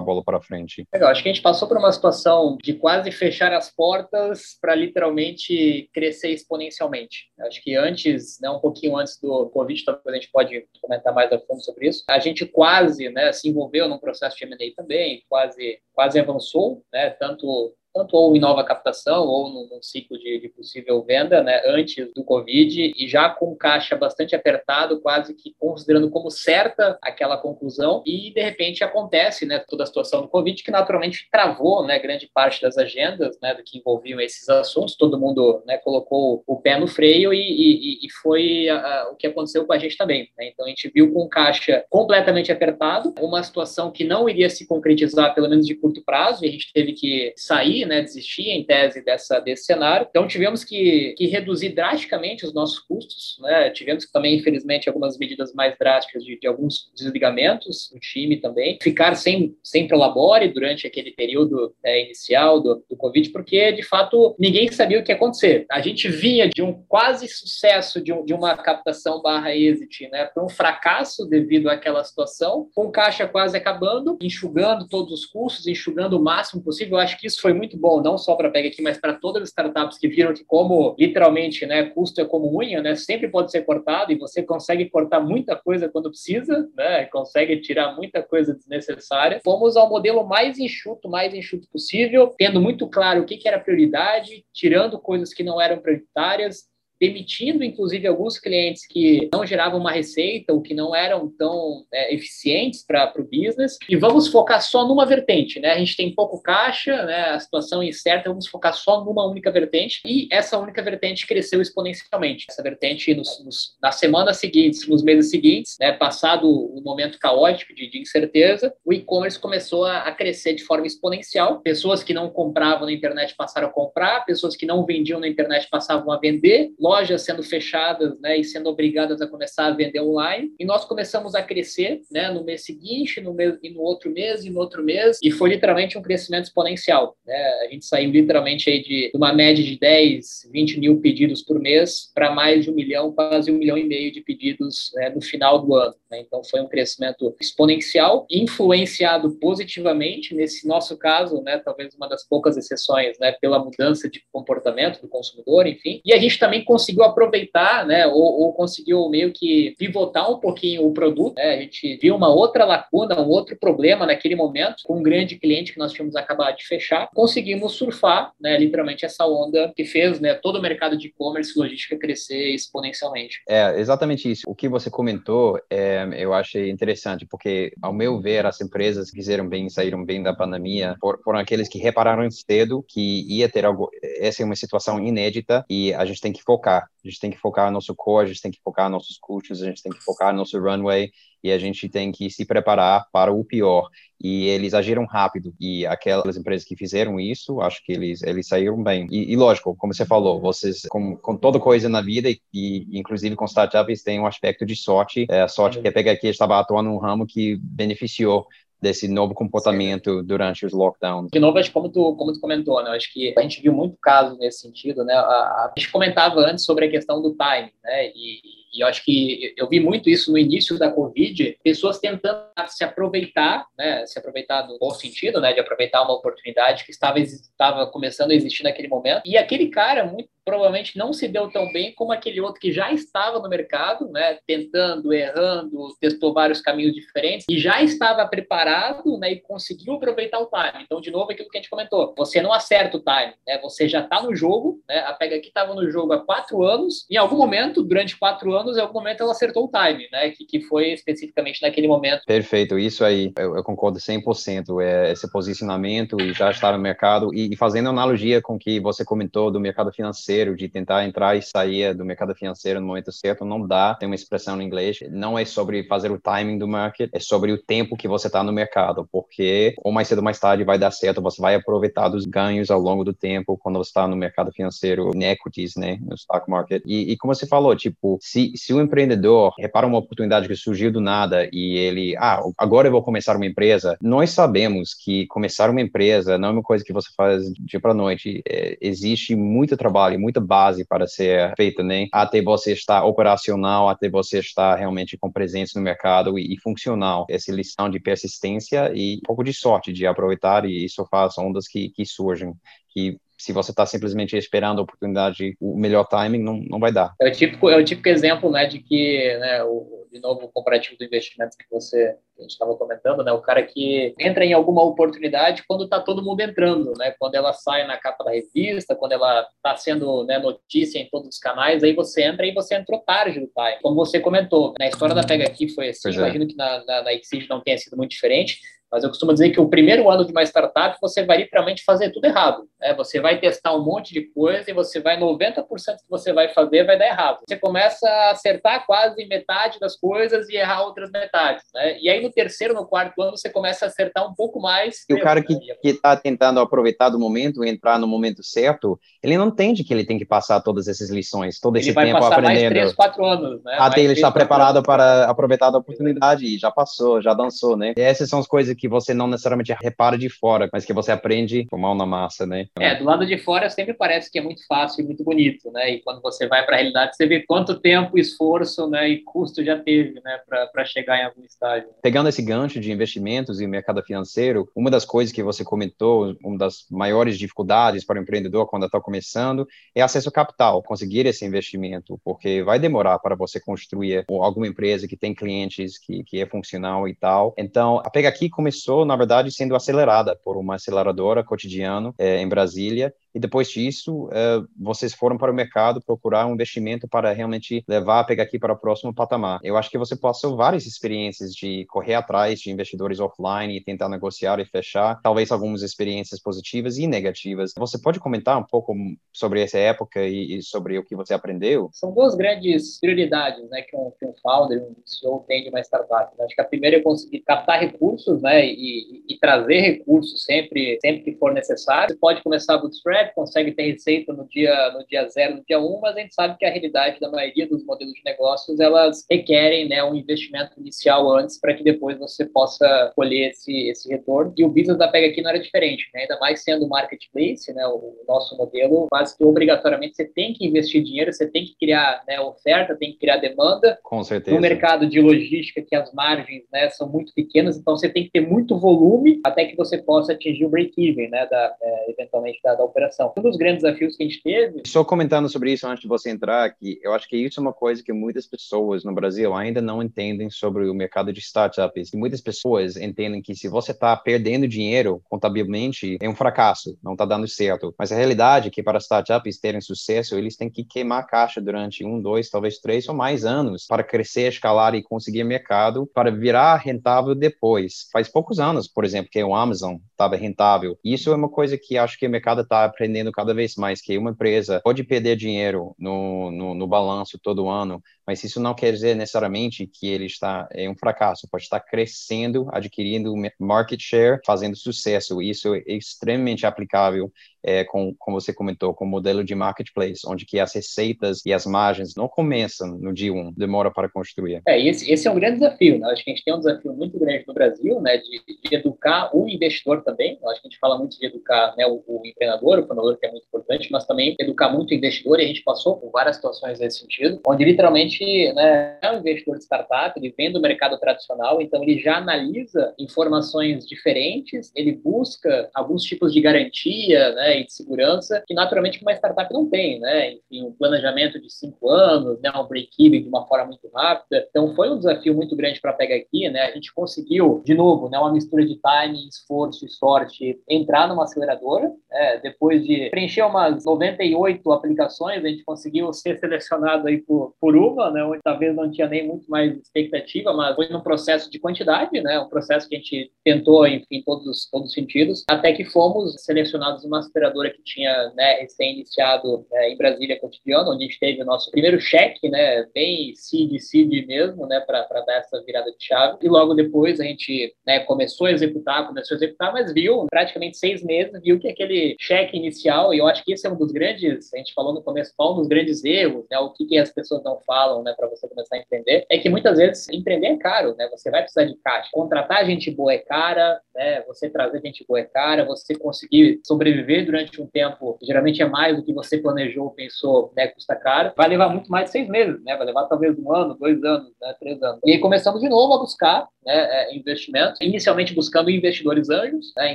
bola para frente? Legal, acho que a gente passou por uma situação de quase fechar as portas para literalmente crescer exponencialmente. Acho que antes, né, um pouquinho antes do Covid, talvez a gente pode comentar mais a fundo sobre isso, a gente quase né, se envolveu num processo de M&A também, quase, quase avançou, né, tanto tanto ou em nova captação ou num, ciclo de, de, possível venda, né, antes do Covid e já com caixa bastante apertado, quase que considerando como certa aquela conclusão e de repente acontece, né, toda a situação do Covid que naturalmente travou, né, grande parte das agendas, né, do que envolviam esses assuntos, todo mundo, né, colocou o pé no freio e, e, e foi a, a, o que aconteceu com a gente também, né? então a gente viu com caixa completamente apertado, uma situação que não iria se concretizar pelo menos de curto prazo e a gente teve que sair né, desistir em tese dessa, desse cenário. Então, tivemos que, que reduzir drasticamente os nossos custos, né? tivemos também, infelizmente, algumas medidas mais drásticas de, de alguns desligamentos no time também, ficar sem, sem prolabore durante aquele período é, inicial do, do Covid, porque, de fato, ninguém sabia o que ia acontecer. A gente vinha de um quase sucesso de, um, de uma captação barra exit, né, para um fracasso devido àquela situação, com caixa quase acabando, enxugando todos os custos, enxugando o máximo possível. Eu acho que isso foi muito muito bom, não só para Pega aqui, mas para todas as startups que viram que como, literalmente, né, custo é como unha, né, sempre pode ser cortado e você consegue cortar muita coisa quando precisa, né, consegue tirar muita coisa desnecessária. Fomos ao modelo mais enxuto, mais enxuto possível, tendo muito claro o que, que era prioridade, tirando coisas que não eram prioritárias, demitindo, inclusive, alguns clientes que não geravam uma receita ou que não eram tão é, eficientes para o business. E vamos focar só numa vertente, né? A gente tem pouco caixa, né? A situação é incerta, vamos focar só numa única vertente. E essa única vertente cresceu exponencialmente. Essa vertente, nos, nos, nas semanas seguintes, nos meses seguintes, né? Passado o momento caótico de, de incerteza, o e-commerce começou a, a crescer de forma exponencial. Pessoas que não compravam na internet passaram a comprar, pessoas que não vendiam na internet passavam a vender lojas sendo fechadas né, e sendo obrigadas a começar a vender online. E nós começamos a crescer né, no mês seguinte, no mês, e no outro mês, e no outro mês, e foi literalmente um crescimento exponencial. Né? A gente saiu literalmente aí de uma média de 10, 20 mil pedidos por mês para mais de um milhão, quase um milhão e meio de pedidos né, no final do ano. Né? Então foi um crescimento exponencial, influenciado positivamente, nesse nosso caso, né, talvez uma das poucas exceções, né, pela mudança de comportamento do consumidor, enfim. E a gente também conseguiu conseguiu aproveitar, né, ou, ou, conseguiu meio que pivotar um pouquinho o produto. Né? A gente viu uma outra lacuna, um outro problema naquele momento, com um grande cliente que nós tínhamos acabado de fechar. Conseguimos surfar, né, literalmente, essa onda que fez né, todo o mercado de e-commerce e logística crescer exponencialmente. É, exatamente isso. O que você comentou, é, eu achei interessante, porque, ao meu ver, as empresas que fizeram bem, saíram bem da pandemia, foram aqueles que repararam cedo que ia ter algo. Essa é uma situação inédita e a gente tem que focar focar. A gente tem que focar no nosso core, a gente tem que focar nos nossos custos, a gente tem que focar no nosso runway e a gente tem que se preparar para o pior. E eles agiram rápido. E aquelas empresas que fizeram isso, acho que eles, eles saíram bem. E, e lógico, como você falou, vocês, com, com toda coisa na vida, e, e inclusive com startups, tem um aspecto de sorte. É, a sorte que é pegar aqui estava atuando num ramo que beneficiou desse novo comportamento Sim. durante os lockdowns. De novo, acho como tu, como tu comentou, né? Acho que a gente viu muito caso nesse sentido, né? A, a, gente comentava antes sobre a questão do time, né? E, e eu acho que eu vi muito isso no início da Covid, pessoas tentando se aproveitar, né, se aproveitar no bom sentido, né, de aproveitar uma oportunidade que estava, estava começando a existir naquele momento. E aquele cara, muito provavelmente, não se deu tão bem como aquele outro que já estava no mercado, né, tentando, errando, testou vários caminhos diferentes e já estava preparado, né, e conseguiu aproveitar o time. Então, de novo, aquilo que a gente comentou, você não acerta o time, né, você já está no jogo, né, a Pega aqui estava no jogo há quatro anos, em algum momento, durante quatro anos, anos, em algum momento ela acertou o time, né? Que, que foi especificamente naquele momento. Perfeito, isso aí, eu, eu concordo 100%. É esse posicionamento e já estar no mercado. E, e, fazendo analogia com que você comentou do mercado financeiro, de tentar entrar e sair do mercado financeiro no momento certo, não dá. Tem uma expressão em inglês, não é sobre fazer o timing do market, é sobre o tempo que você está no mercado, porque ou mais cedo ou mais tarde vai dar certo, você vai aproveitar dos ganhos ao longo do tempo quando você está no mercado financeiro, em equities, né, no stock market. E, e como você falou, tipo, se, se, o empreendedor repara uma oportunidade que surgiu do nada e ele, ah, agora eu vou começar uma empresa, nós sabemos que começar uma empresa não é uma coisa que você faz dia para noite. É, existe muito trabalho, muita base para ser feita, né? Até você estar operacional, até você estar realmente com presença no mercado e, e funcional. Essa lição de persistência e um pouco de sorte de aproveitar e isso faz ondas que, que surgem que se você está simplesmente esperando a oportunidade, o melhor timing, não, não vai dar. É o típico, é o típico exemplo né, de que né, o, de novo, o comparativo do investimento que você que a gente estava comentando, né? O cara que entra em alguma oportunidade quando está todo mundo entrando, né? Quando ela sai na capa da revista, quando ela está sendo né, notícia em todos os canais, aí você entra e você entrou tarde do time. Como você comentou, na história da Pega Aqui foi assim, pois é. imagino é. que na, na, na não tenha sido muito diferente, mas eu costumo dizer que o primeiro ano de uma startup você vai literalmente fazer tudo errado. Né? Você vai testar um monte de coisa e você vai 90% que você vai fazer vai dar errado. Você começa a acertar quase metade das coisas e errar outras metades. Né? E aí no terceiro, no quarto ano você começa a acertar um pouco mais. E o cara que está tentando aproveitar do momento, entrar no momento certo, ele não entende que ele tem que passar todas essas lições, todo esse tempo aprendendo. Mais três, quatro anos, né? Até ele estar preparado anos. para aproveitar a oportunidade e já passou, já dançou, né? E essas são as coisas que você não necessariamente repara de fora, mas que você aprende com mão na massa, né? É, do lado de fora sempre parece que é muito fácil e muito bonito, né? E quando você vai para a realidade, você vê quanto tempo, esforço, né, e custo já teve, né, para chegar em algum estágio. Pegando esse gancho de investimentos e mercado financeiro, uma das coisas que você comentou, uma das maiores dificuldades para o empreendedor quando está começando é acesso ao capital, conseguir esse investimento, porque vai demorar para você construir alguma empresa que tem clientes que, que é funcional e tal. Então, a Pega Aqui começou na verdade, sendo acelerada por uma aceleradora cotidiano é, em Brasília, e depois disso, uh, vocês foram para o mercado procurar um investimento para realmente levar, pegar aqui para o próximo patamar. Eu acho que você passou várias experiências de correr atrás de investidores offline e tentar negociar e fechar, talvez algumas experiências positivas e negativas. Você pode comentar um pouco sobre essa época e, e sobre o que você aprendeu? São duas grandes prioridades né, que, um, que um founder, um CEO tem de uma startup. Acho que a primeira é conseguir captar recursos né, e, e, e trazer recursos sempre, sempre que for necessário. Você pode começar a bootstrap, consegue ter receita no dia, no dia zero, no dia um, mas a gente sabe que a realidade da maioria dos modelos de negócios, elas requerem né, um investimento inicial antes para que depois você possa colher esse, esse retorno. E o business da Pega aqui não era diferente, né? ainda mais sendo marketplace, né, o nosso modelo, quase que obrigatoriamente você tem que investir dinheiro, você tem que criar né, oferta, tem que criar demanda. Com certeza. No mercado de logística, que as margens né, são muito pequenas, então você tem que ter muito volume até que você possa atingir o break-even, né, da, é, eventualmente, da, da operação educação. Um dos grandes desafios que a gente teve. Só comentando sobre isso antes de você entrar aqui, eu acho que isso é uma coisa que muitas pessoas no Brasil ainda não entendem sobre o mercado de startups. E muitas pessoas entendem que se você está perdendo dinheiro contabilmente, é um fracasso, não está dando certo. Mas a realidade é que para startups terem sucesso, eles têm que queimar a caixa durante um, dois, talvez três ou mais anos para crescer, escalar e conseguir mercado para virar rentável depois. Faz poucos anos, por exemplo, que o Amazon estava rentável. Isso é uma coisa que acho que o mercado está aprendendo cada vez mais, que uma empresa pode perder dinheiro no, no, no balanço todo ano, mas isso não quer dizer necessariamente que ele está em um fracasso, pode estar crescendo, adquirindo market share, fazendo sucesso. Isso é extremamente aplicável é, com, como você comentou, com o modelo de marketplace, onde que as receitas e as margens não começam no dia 1, demora para construir. É, esse, esse é um grande desafio, né? Acho que a gente tem um desafio muito grande no Brasil, né, de, de educar o investidor também. Acho que a gente fala muito de educar né, o, o empreendedor, o fundador que é muito importante, mas também educar muito o investidor, e a gente passou por várias situações nesse sentido, onde literalmente né, é um investidor de startup, ele vem do mercado tradicional, então ele já analisa informações diferentes, ele busca alguns tipos de garantia, né, e de segurança que naturalmente uma startup não tem, né? Enfim, um planejamento de cinco anos, né? Um break-even de uma forma muito rápida. Então foi um desafio muito grande para pegar aqui, né? A gente conseguiu, de novo, né? Uma mistura de timing, esforço e sorte, entrar numa aceleradora. Né? Depois de preencher umas 98 aplicações, a gente conseguiu ser selecionado aí por, por uma, né? Onde talvez não tinha nem muito mais expectativa, mas foi num processo de quantidade, né? Um processo que a gente tentou, enfim, todos todos os sentidos, até que fomos selecionados aceleradora operadora que tinha né, recém-iniciado né, em Brasília Cotidiano, onde a gente teve o nosso primeiro cheque, né, bem seed, seed mesmo, né, para dar essa virada de chave. E logo depois a gente né, começou a executar, começou a executar, mas viu, praticamente seis meses, viu que aquele cheque inicial, e eu acho que esse é um dos grandes, a gente falou no começo, um dos grandes erros, né, o que, que as pessoas não falam né, para você começar a entender, é que muitas vezes empreender é caro, né, você vai precisar de caixa. Contratar gente boa é cara, né, você trazer gente boa é cara, você conseguir sobreviver durante durante um tempo, geralmente é mais do que você planejou, pensou, né, custa caro, vai levar muito mais de seis meses, né? Vai levar talvez um ano, dois anos, né, três anos. E aí começamos de novo a buscar né, é, investimentos, inicialmente buscando investidores anjos, né?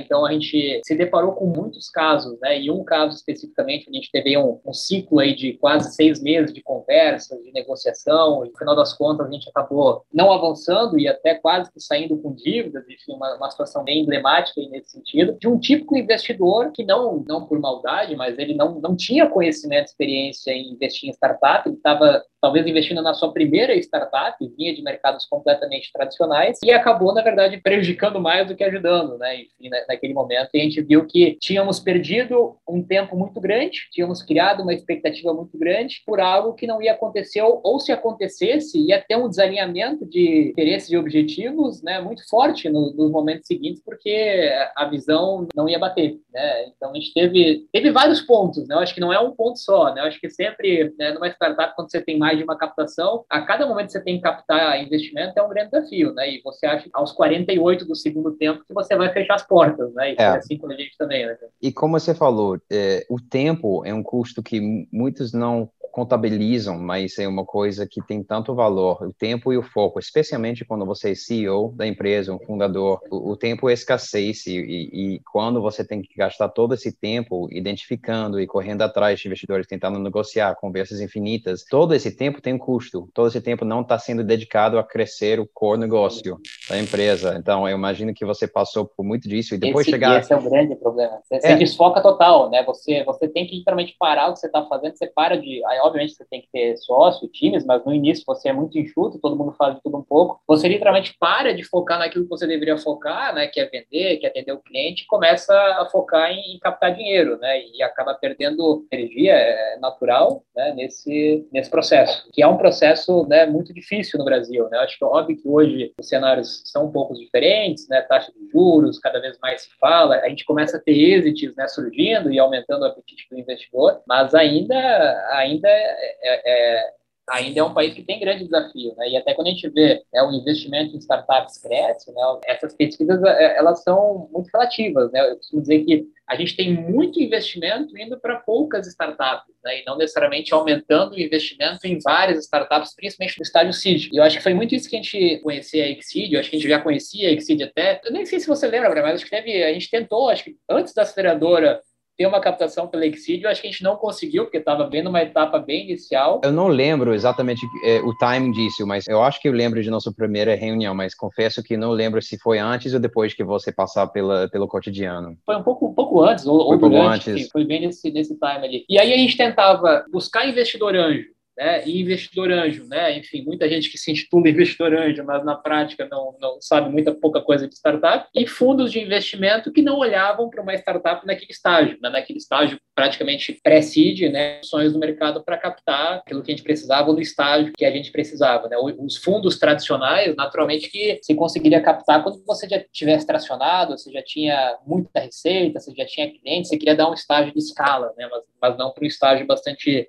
Então a gente se deparou com muitos casos, né? E um caso especificamente, a gente teve um, um ciclo aí de quase seis meses de conversas, de negociações negociação, e no final das contas a gente acabou não avançando e até quase que saindo com dívidas, enfim, uma, uma situação bem emblemática nesse sentido, de um típico investidor que não, não por maldade, mas ele não, não tinha conhecimento, experiência em investir em startup, ele estava talvez investindo na sua primeira startup, vinha de mercados completamente tradicionais e acabou, na verdade, prejudicando mais do que ajudando, né? Enfim, naquele momento, e a gente viu que tínhamos perdido um tempo muito grande, tínhamos criado uma expectativa muito grande por algo que não ia acontecer, ou, ou se acontecesse, ia ter um desalinhamento de interesses e objetivos, né, muito forte no, nos momentos seguintes, porque a visão não ia bater, né? Então a gente teve teve vários pontos, né? Eu acho que não é um ponto só, né? Eu acho que sempre, né, numa startup, quando você tem mais de uma captação, a cada momento que você tem que captar investimento é um grande desafio, né? E você acha aos 48 do segundo tempo que você vai fechar as portas, né? E é. assim com a gente também, né? E como você falou, é, o tempo é um custo que muitos não contabilizam, mas é uma coisa que tem tanto valor, o tempo e o foco, especialmente quando você é CEO da empresa, um fundador, o, o tempo escassez e, e, quando você tem que gastar todo esse tempo identificando e correndo atrás de investidores, tentando negociar, conversas infinitas, todo esse tempo tem um custo, todo esse tempo não está sendo dedicado a crescer o core negócio da empresa, então eu imagino que você passou por muito disso e depois esse, chegar... Esse é o grande problema, você, é. desfoca total, né, você, você tem que literalmente parar o que você está fazendo, você para de... Aí, obviamente você tem que ter sócio, mas no início você é muito enxuto, todo mundo faz de tudo um pouco. Você literalmente para de focar naquilo que você deveria focar, né, que é vender, que é atender o cliente, e começa a focar em, em captar dinheiro, né, e acaba perdendo energia é, natural, né, nesse, nesse processo, que é um processo, né, muito difícil no Brasil, né. Acho que é óbvio que hoje os cenários são um pouco diferentes, né, taxa de juros, cada vez mais se fala, a gente começa a ter êxitos, né, surgindo e aumentando o apetite do investidor, mas ainda, ainda é, é, ainda é um país que tem grande desafio, né? E até quando a gente vê né, o investimento em startups cresce, né? Essas pesquisas é, elas são muito relativas, né? Eu costumo dizer que a gente tem muito investimento indo para poucas startups, né? E não necessariamente aumentando o investimento em várias startups, principalmente no estágio seed. E eu acho que foi muito isso que a gente conhecia a Exceed, eu acho que a gente já conhecia a Exceed até. Eu nem sei se você lembra, mas acho que teve, a gente tentou, acho que antes da aceleradora ter uma captação pela eu acho que a gente não conseguiu, porque estava bem numa etapa bem inicial. Eu não lembro exatamente é, o timing disso, mas eu acho que eu lembro de nossa primeira reunião, mas confesso que não lembro se foi antes ou depois que você passar pela, pelo cotidiano. Foi um pouco, um pouco antes, ou, ou durante, antes. Enfim, foi bem nesse, nesse time ali. E aí a gente tentava buscar investidor anjo, né, e investidor anjo, né, enfim, muita gente que se intitula investidor anjo, mas na prática não, não sabe muita pouca coisa de startup, e fundos de investimento que não olhavam para uma startup naquele estágio, né, naquele estágio praticamente pré-seed, né, sonhos do mercado para captar aquilo que a gente precisava no estágio que a gente precisava, né, os fundos tradicionais, naturalmente que se conseguiria captar quando você já tivesse tracionado, você já tinha muita receita, você já tinha clientes, você queria dar um estágio de escala, né, mas, mas não para um estágio bastante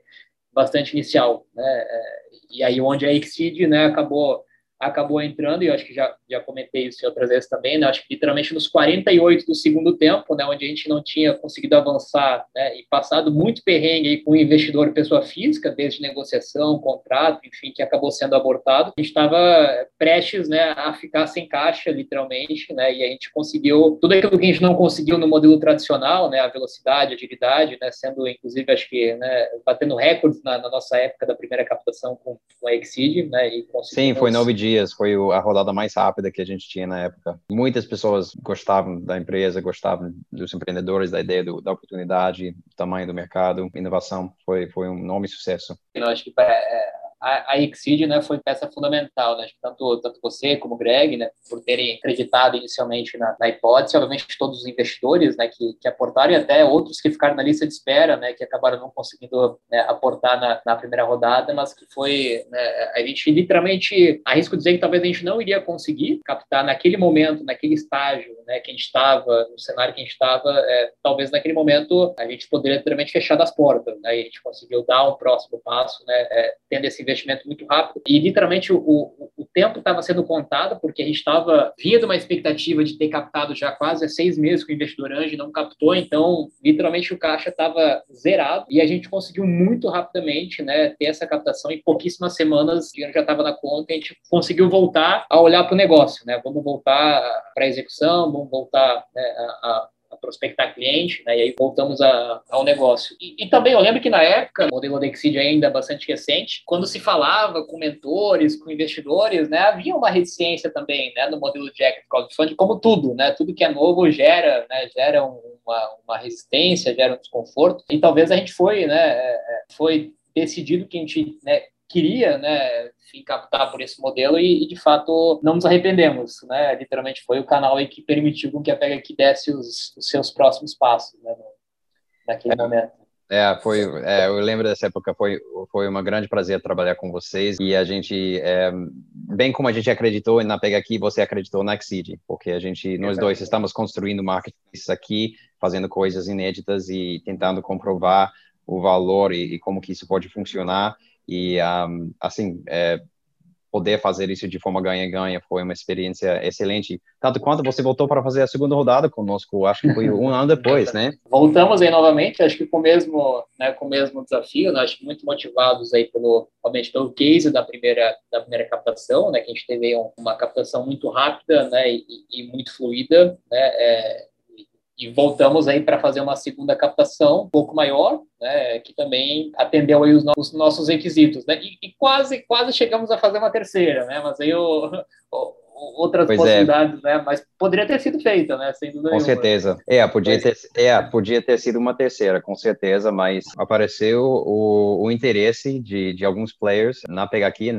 bastante inicial, né? É, e aí onde a Exceed, né, acabou acabou entrando, e eu acho que já, já comentei isso outras vezes também, né, acho que literalmente nos 48 do segundo tempo, né, onde a gente não tinha conseguido avançar, né, e passado muito perrengue aí com o investidor pessoa física, desde negociação, contrato, enfim, que acabou sendo abortado, a gente estava prestes, né, a ficar sem caixa, literalmente, né, e a gente conseguiu tudo aquilo que a gente não conseguiu no modelo tradicional, né, a velocidade, a agilidade, né, sendo, inclusive, acho que, né, batendo recordes na, na nossa época da primeira captação com, com a Exceed, né, e Sim, foi nove dias dias foi a rodada mais rápida que a gente tinha na época. Muitas pessoas gostavam da empresa, gostavam dos empreendedores, da ideia do, da oportunidade, tamanho do mercado, inovação. Foi, foi um enorme sucesso. Eu acho que é, a, a Exceed, né, foi peça fundamental, né, tanto, tanto você como o Greg, né, por terem acreditado inicialmente na, na hipótese, obviamente todos os investidores, né, que, que aportaram e até outros que ficaram na lista de espera, né, que acabaram não conseguindo né, aportar na, na primeira rodada, mas que foi, né, a gente literalmente, arrisco dizer que talvez a gente não iria conseguir captar naquele momento, naquele estágio, né, que a gente estava, no cenário que a gente estava, é, talvez naquele momento a gente poderia literalmente fechar as portas, né, e a gente conseguiu dar um próximo passo, né, é, tendo esse investimento muito rápido. E literalmente o, o, o tempo estava sendo contado, porque a gente estava vindo uma expectativa de ter captado já quase seis meses com o investidor anjo não captou, então literalmente o caixa estava zerado e a gente conseguiu muito rapidamente né, ter essa captação. Em pouquíssimas semanas o dinheiro já estava na conta e a gente conseguiu voltar a olhar para o negócio, né? Vamos voltar para a execução, vamos voltar né, a, a a prospectar cliente, né? E aí voltamos a, ao negócio. E, e, também eu lembro que na época, o modelo Dexid ainda bastante recente, quando se falava com mentores, com investidores, né? Havia uma reticência também, né? No modelo de equity crowdfunding, como tudo, né? Tudo que é novo gera, né? Gera uma, uma resistência, gera um desconforto. E talvez a gente foi, né? É, é, foi decidido que a gente né, queria, né, enfim, captar por esse modelo e, e, de fato não nos arrependemos, né? Literalmente foi o canal aí que permitiu que a Pega aqui desse os, os seus próximos passos, né, naquele é, momento. É, foi, é, eu lembro dessa época, foi, foi um grande prazer trabalhar com vocês e a gente, é, bem como a gente acreditou na Pega Aqui, você acreditou na Exceed, porque a gente, nós dois estamos construindo marketplace aqui, fazendo coisas inéditas e tentando comprovar o valor e, e como que isso pode funcionar e, um, assim, é, poder fazer isso de forma ganha-ganha foi uma experiência excelente. Tanto quanto você voltou para fazer a segunda rodada conosco, acho que foi um ano depois, né? Voltamos aí novamente, acho que com o mesmo, né, com o mesmo desafio, né, acho que muito motivados aí pelo, obviamente, pelo case da primeira, da primeira captação, né, que a gente teve uma captação muito rápida, né, e, e muito fluida, né, é, e voltamos aí para fazer uma segunda captação um pouco maior, né, que também atendeu aí os, no os nossos requisitos, né, e, e, quase quase chegamos a fazer uma terceira, né, mas aí o, o outras pois é. possibilidades, é. né? Mas poderia ter sido feita, né? Sem dúvida Com nenhuma. certeza. É, podia ter, é, podia ter sido uma terceira, com certeza, mas apareceu o, o interesse de, de alguns players na pegar aqui,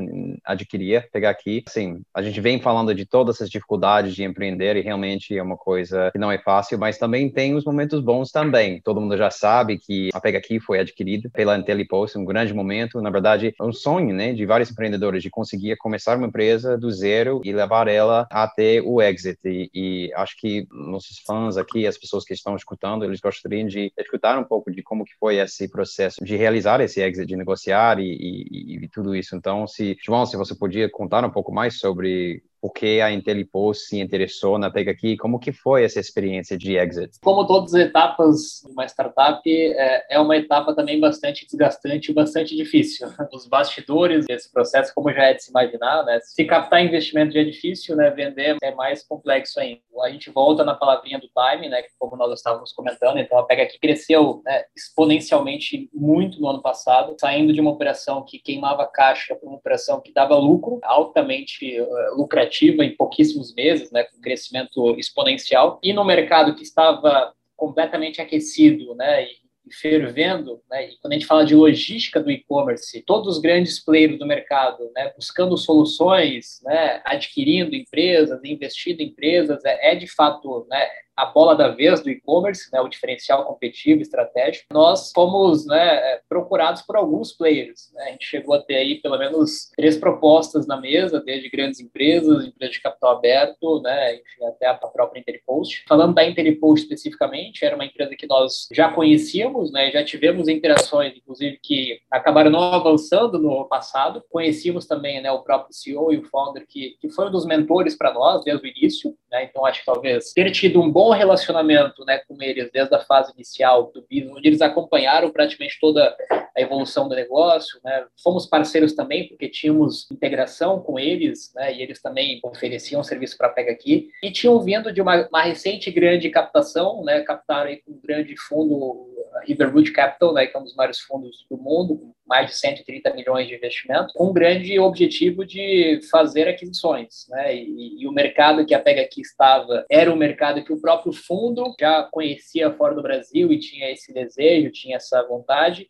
adquirir, pegar aqui. Assim, a gente vem falando de todas essas dificuldades de empreender e realmente é uma coisa que não é fácil, mas também tem os momentos bons também. Todo mundo já sabe que a Pega Aqui foi adquirida pela IntelliPost, um grande momento, na verdade, um sonho, né, de vários empreendedores de conseguir começar uma empresa do zero e levar ela até o exit. E, e, acho que nossos fãs aqui, as pessoas que estão escutando, eles gostariam de escutar um pouco de como que foi esse processo de realizar esse exit, de negociar e, e, e tudo isso. Então, se João, se você podia contar um pouco mais sobre por que a IntelliPost se interessou na Pega Aqui? Como que foi essa experiência de exit? Como todas as etapas de uma startup, é, é uma etapa também bastante desgastante e bastante difícil. Os bastidores desse processo, como já é de se imaginar, né? se captar investimento já é difícil, né? vender é mais complexo ainda. A gente volta na palavrinha do time, né? como nós estávamos comentando, então a Pega Aqui cresceu né? exponencialmente muito no ano passado, saindo de uma operação que queimava caixa para uma operação que dava lucro, altamente uh, lucrativo ativa em pouquíssimos meses, né, com crescimento exponencial, e no mercado que estava completamente aquecido, né, e fervendo, né, e quando a gente fala de logística do e-commerce, todos os grandes players do mercado, né, buscando soluções, né, adquirindo empresas, investindo em empresas, é, é de fato, né, a bola da vez do e-commerce, né, o diferencial competitivo, estratégico, nós fomos né, procurados por alguns players. Né? A gente chegou a ter aí pelo menos três propostas na mesa, desde grandes empresas, empresas de capital aberto, né, enfim, até a própria Interpost. Falando da Interpost especificamente, era uma empresa que nós já conhecíamos, né, já tivemos interações, inclusive, que acabaram não avançando no passado. Conhecíamos também né, o próprio CEO e o founder, que, que foi um dos mentores para nós desde o início. Né? Então, acho que talvez ter tido um bom bom relacionamento né, com eles desde a fase inicial do business, onde eles acompanharam praticamente toda a evolução do negócio. Né? Fomos parceiros também, porque tínhamos integração com eles, né, e eles também ofereciam serviço para Pega Aqui, e tinham vindo de uma, uma recente grande captação, né, captaram aí com um grande fundo Riverwood Capital, né, que é um dos maiores fundos do mundo, com mais de 130 milhões de investimento, com um grande objetivo de fazer aquisições. Né, e, e, o mercado que a Pega aqui estava era um mercado que o próprio fundo já conhecia fora do Brasil e tinha esse desejo, tinha essa vontade.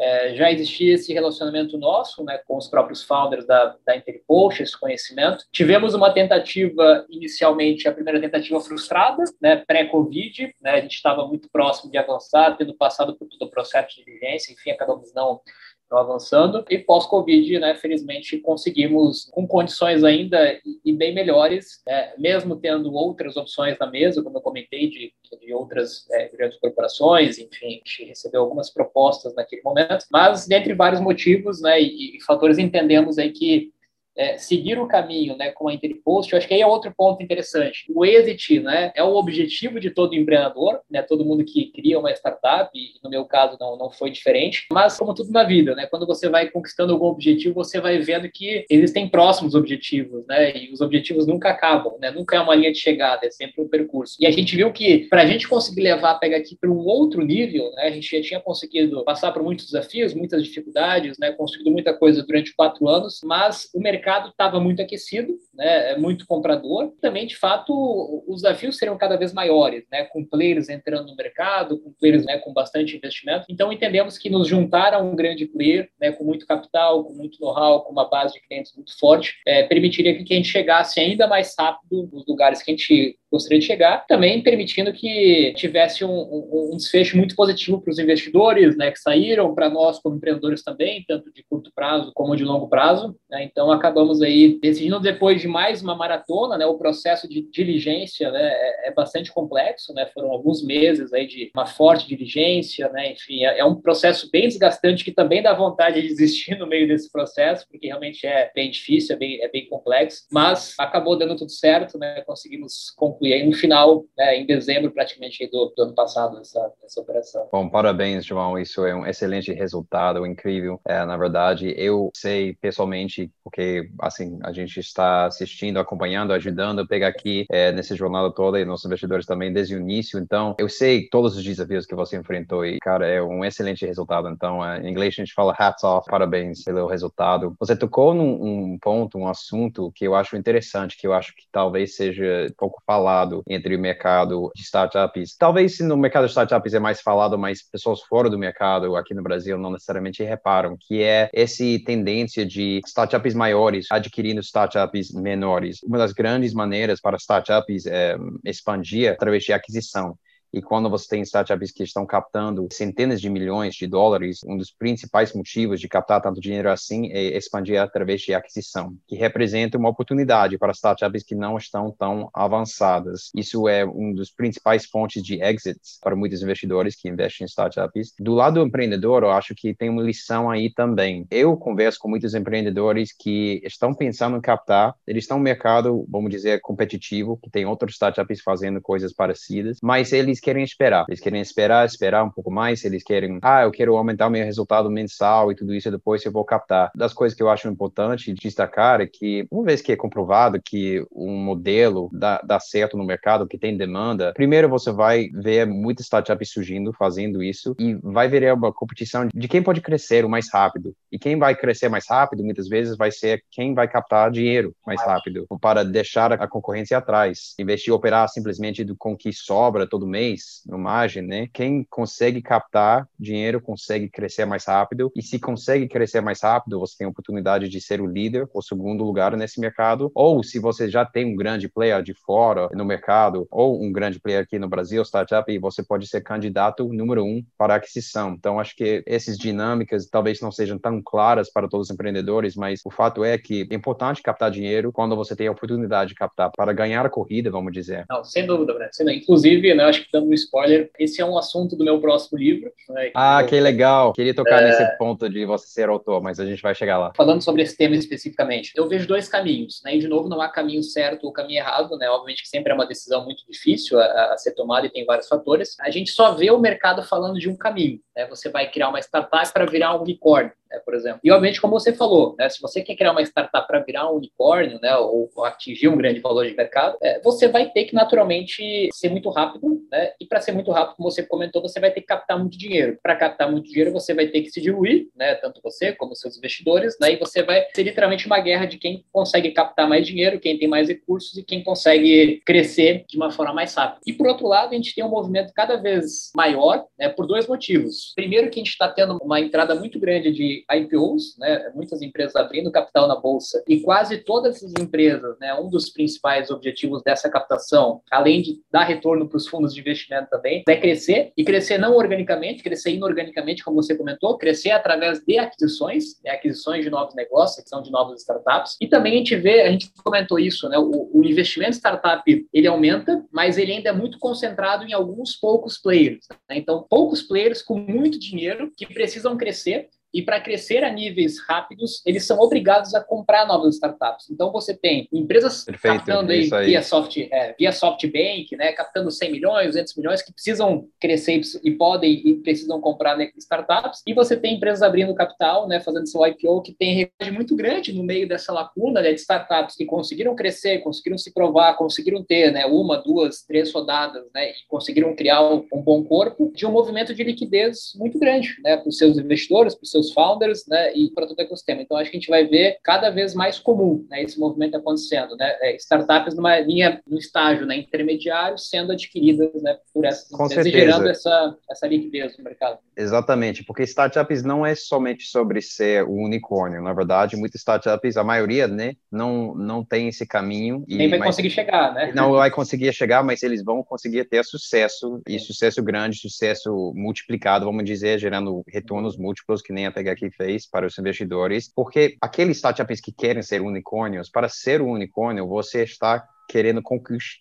É, já existia esse relacionamento nosso né, com os próprios founders da, da Interpost, esse conhecimento. Tivemos uma tentativa, inicialmente, a primeira tentativa frustrada, né, pré-Covid, né, a gente estava muito próximo de avançar, tendo passado por todo o processo de diligência, enfim, acabamos não avançando. E pós-Covid, né, felizmente, conseguimos, com condições ainda e bem melhores, é, mesmo tendo outras opções na mesa, como eu comentei, de, de outras é, grandes corporações, enfim, a gente recebeu algumas propostas naquele momento, mas, dentre vários motivos né, e, e fatores, entendemos aí que é, seguir o caminho, né, com a Interpost, eu acho que aí é outro ponto interessante. O exit, né, é o objetivo de todo empreendedor, né, todo mundo que cria uma startup, e no meu caso não, não foi diferente, mas como tudo na vida, né, quando você vai conquistando algum objetivo, você vai vendo que existem próximos objetivos, né, e os objetivos nunca acabam, né, nunca é uma linha de chegada, é sempre um percurso. E a gente viu que para a gente conseguir levar a Pega aqui para um outro nível, né, a gente já tinha conseguido passar por muitos desafios, muitas dificuldades, né, construído muita coisa durante quatro anos, mas o mercado estava muito aquecido, né, é muito comprador. Também, de fato, os desafios seriam cada vez maiores, né, com players entrando no mercado, com players né, com bastante investimento. Então, entendemos que nos juntar a um grande player, né, com muito capital, com muito know-how, com uma base de clientes muito forte, é, permitiria que a gente chegasse ainda mais rápido nos lugares que a gente gostaria de chegar, também permitindo que tivesse um, um, um desfecho muito positivo para os investidores, né, que saíram, para nós como empreendedores também, tanto de curto prazo como de longo prazo. Né, então, acabamos aí decidindo depois de mais uma maratona, né, o processo de diligência né, é, é bastante complexo, né, foram alguns meses aí de uma forte diligência, né, enfim, é, é um processo bem desgastante que também dá vontade de desistir no meio desse processo, porque realmente é bem difícil, é bem, é bem complexo, mas acabou dando tudo certo, né, conseguimos concluir concluir aí no final, né, em dezembro praticamente do, do, ano passado, essa, essa operação. Bom, parabéns, João, isso é um excelente resultado, incrível. É, na verdade, eu sei pessoalmente, porque assim, a gente está assistindo, acompanhando, ajudando a pegar aqui é, nessa jornada toda e nossos investidores também desde o início, então eu sei todos os desafios que você enfrentou e, cara, é um excelente resultado. Então, é, em inglês a gente fala hats off, parabéns pelo resultado. Você tocou num um ponto, um assunto que eu acho interessante, que eu acho que talvez seja pouco falado falado entre o mercado de startups. Talvez se no mercado de startups é mais falado, mas pessoas fora do mercado aqui no Brasil não necessariamente reparam, que é essa tendência de startups maiores adquirindo startups menores. Uma das grandes maneiras para startups é, expandir através de aquisição. E quando você tem startups que estão captando centenas de milhões de dólares, um dos principais motivos de captar tanto dinheiro assim é expandir através de aquisição, que representa uma oportunidade para startups que não estão tão avançadas. Isso é um dos principais fontes de exits para muitos investidores que investem em startups. Do lado do empreendedor, eu acho que tem uma lição aí também. Eu converso com muitos empreendedores que estão pensando em captar, eles estão no mercado, vamos dizer, competitivo, que tem outros startups fazendo coisas parecidas, mas eles eles querem esperar. Eles querem esperar, esperar um pouco mais. Eles querem, ah, eu quero aumentar o meu resultado mensal e tudo isso, e depois eu vou captar. Das coisas que eu acho importante destacar é que, uma vez que é comprovado que um modelo dá, dá certo no mercado, que tem demanda, primeiro você vai ver muitas startups surgindo, fazendo isso, e vai ver uma competição de quem pode crescer o mais rápido. E quem vai crescer mais rápido, muitas vezes, vai ser quem vai captar dinheiro mais rápido, para deixar a concorrência atrás. Investir operar simplesmente com o que sobra todo mês mês no margem, né? Quem consegue captar dinheiro consegue crescer mais rápido e se consegue crescer mais rápido, você tem a oportunidade de ser o líder ou segundo lugar nesse mercado. Ou se você já tem um grande player de fora no mercado ou um grande player aqui no Brasil, startup, você pode ser candidato número um para aquisição. Então acho que essas dinâmicas talvez não sejam tão claras para todos os empreendedores, mas o fato é que é importante captar dinheiro quando você tem a oportunidade de captar para ganhar a corrida, vamos dizer. Não, sem dúvida, Breno. Inclusive, né, acho que um spoiler, esse é um assunto do meu próximo livro. Né, que ah, que legal. Queria tocar é... nesse ponto de você ser autor, mas a gente vai chegar lá. Falando sobre esse tema especificamente, eu vejo dois caminhos, né? E de novo, não há caminho certo ou caminho errado, né? Obviamente que sempre é uma decisão muito difícil a, a ser tomada e tem vários fatores. A gente só vê o mercado falando de um caminho, né? Você vai criar uma startup para virar um unicórnio né, por exemplo. E, obviamente, como você falou, né, se você quer criar uma startup para virar um unicórnio, né, ou, ou, atingir um grande valor de mercado, é, você vai ter que, naturalmente, ser muito rápido, né, e para ser muito rápido, como você comentou, você vai ter que captar muito dinheiro. Para captar muito dinheiro, você vai ter que se diluir, né, tanto você como seus investidores, né, e você vai ser literalmente uma guerra de quem consegue captar mais dinheiro, quem tem mais recursos e quem consegue crescer de uma forma mais rápida. E, por outro lado, a gente tem um movimento cada vez maior, né, por dois motivos. Primeiro, que a gente está tendo uma entrada muito grande de IPOs, né, muitas empresas abrindo capital na bolsa e quase todas essas empresas, né, um dos principais objetivos dessa captação, além de dar retorno para os fundos de investimento também, é crescer e crescer não organicamente, crescer inorganicamente, como você comentou, crescer através de aquisições, né, aquisições de novos negócios, aquisição de novas startups e também a gente vê, a gente comentou isso, né, o, o investimento startup ele aumenta, mas ele ainda é muito concentrado em alguns poucos players. Né? Então, poucos players com muito dinheiro que precisam crescer e para crescer a níveis rápidos, eles são obrigados a comprar novas startups. Então você tem empresas Perfeito, captando aí, aí, via soft, é, via SoftBank, né, captando 100 milhões, 200 milhões que precisam crescer e podem e precisam comprar né, startups. E você tem empresas abrindo capital, né, fazendo seu IPO que tem recorde muito grande no meio dessa lacuna né, de startups que conseguiram crescer, conseguiram se provar, conseguiram ter, né, uma, duas, três rodadas, né, e conseguiram criar um, bom corpo de um movimento de liquidez muito grande, né, para os seus investidores, para os seus founders, né, e para todo o ecossistema. Então, acho que a gente vai ver cada vez mais comum, né, esse movimento acontecendo, né, é, startups numa linha, no estágio, né, intermediário, sendo adquiridas, né, por essas Com empresas certeza. e gerando essa, essa liquidez no mercado. Exatamente, porque startups não é somente sobre ser o unicórnio. Na verdade, muitas startups, a maioria, né, não, não tem esse caminho. E, Nem vai mas, conseguir chegar, né? Não vai conseguir chegar, mas eles vão conseguir ter sucesso, e sucesso grande, sucesso multiplicado, vamos dizer, gerando retornos múltiplos, que nem a fez para os investidores, porque aqueles startups que querem ser unicórnios, para ser um unicórnio, você está querendo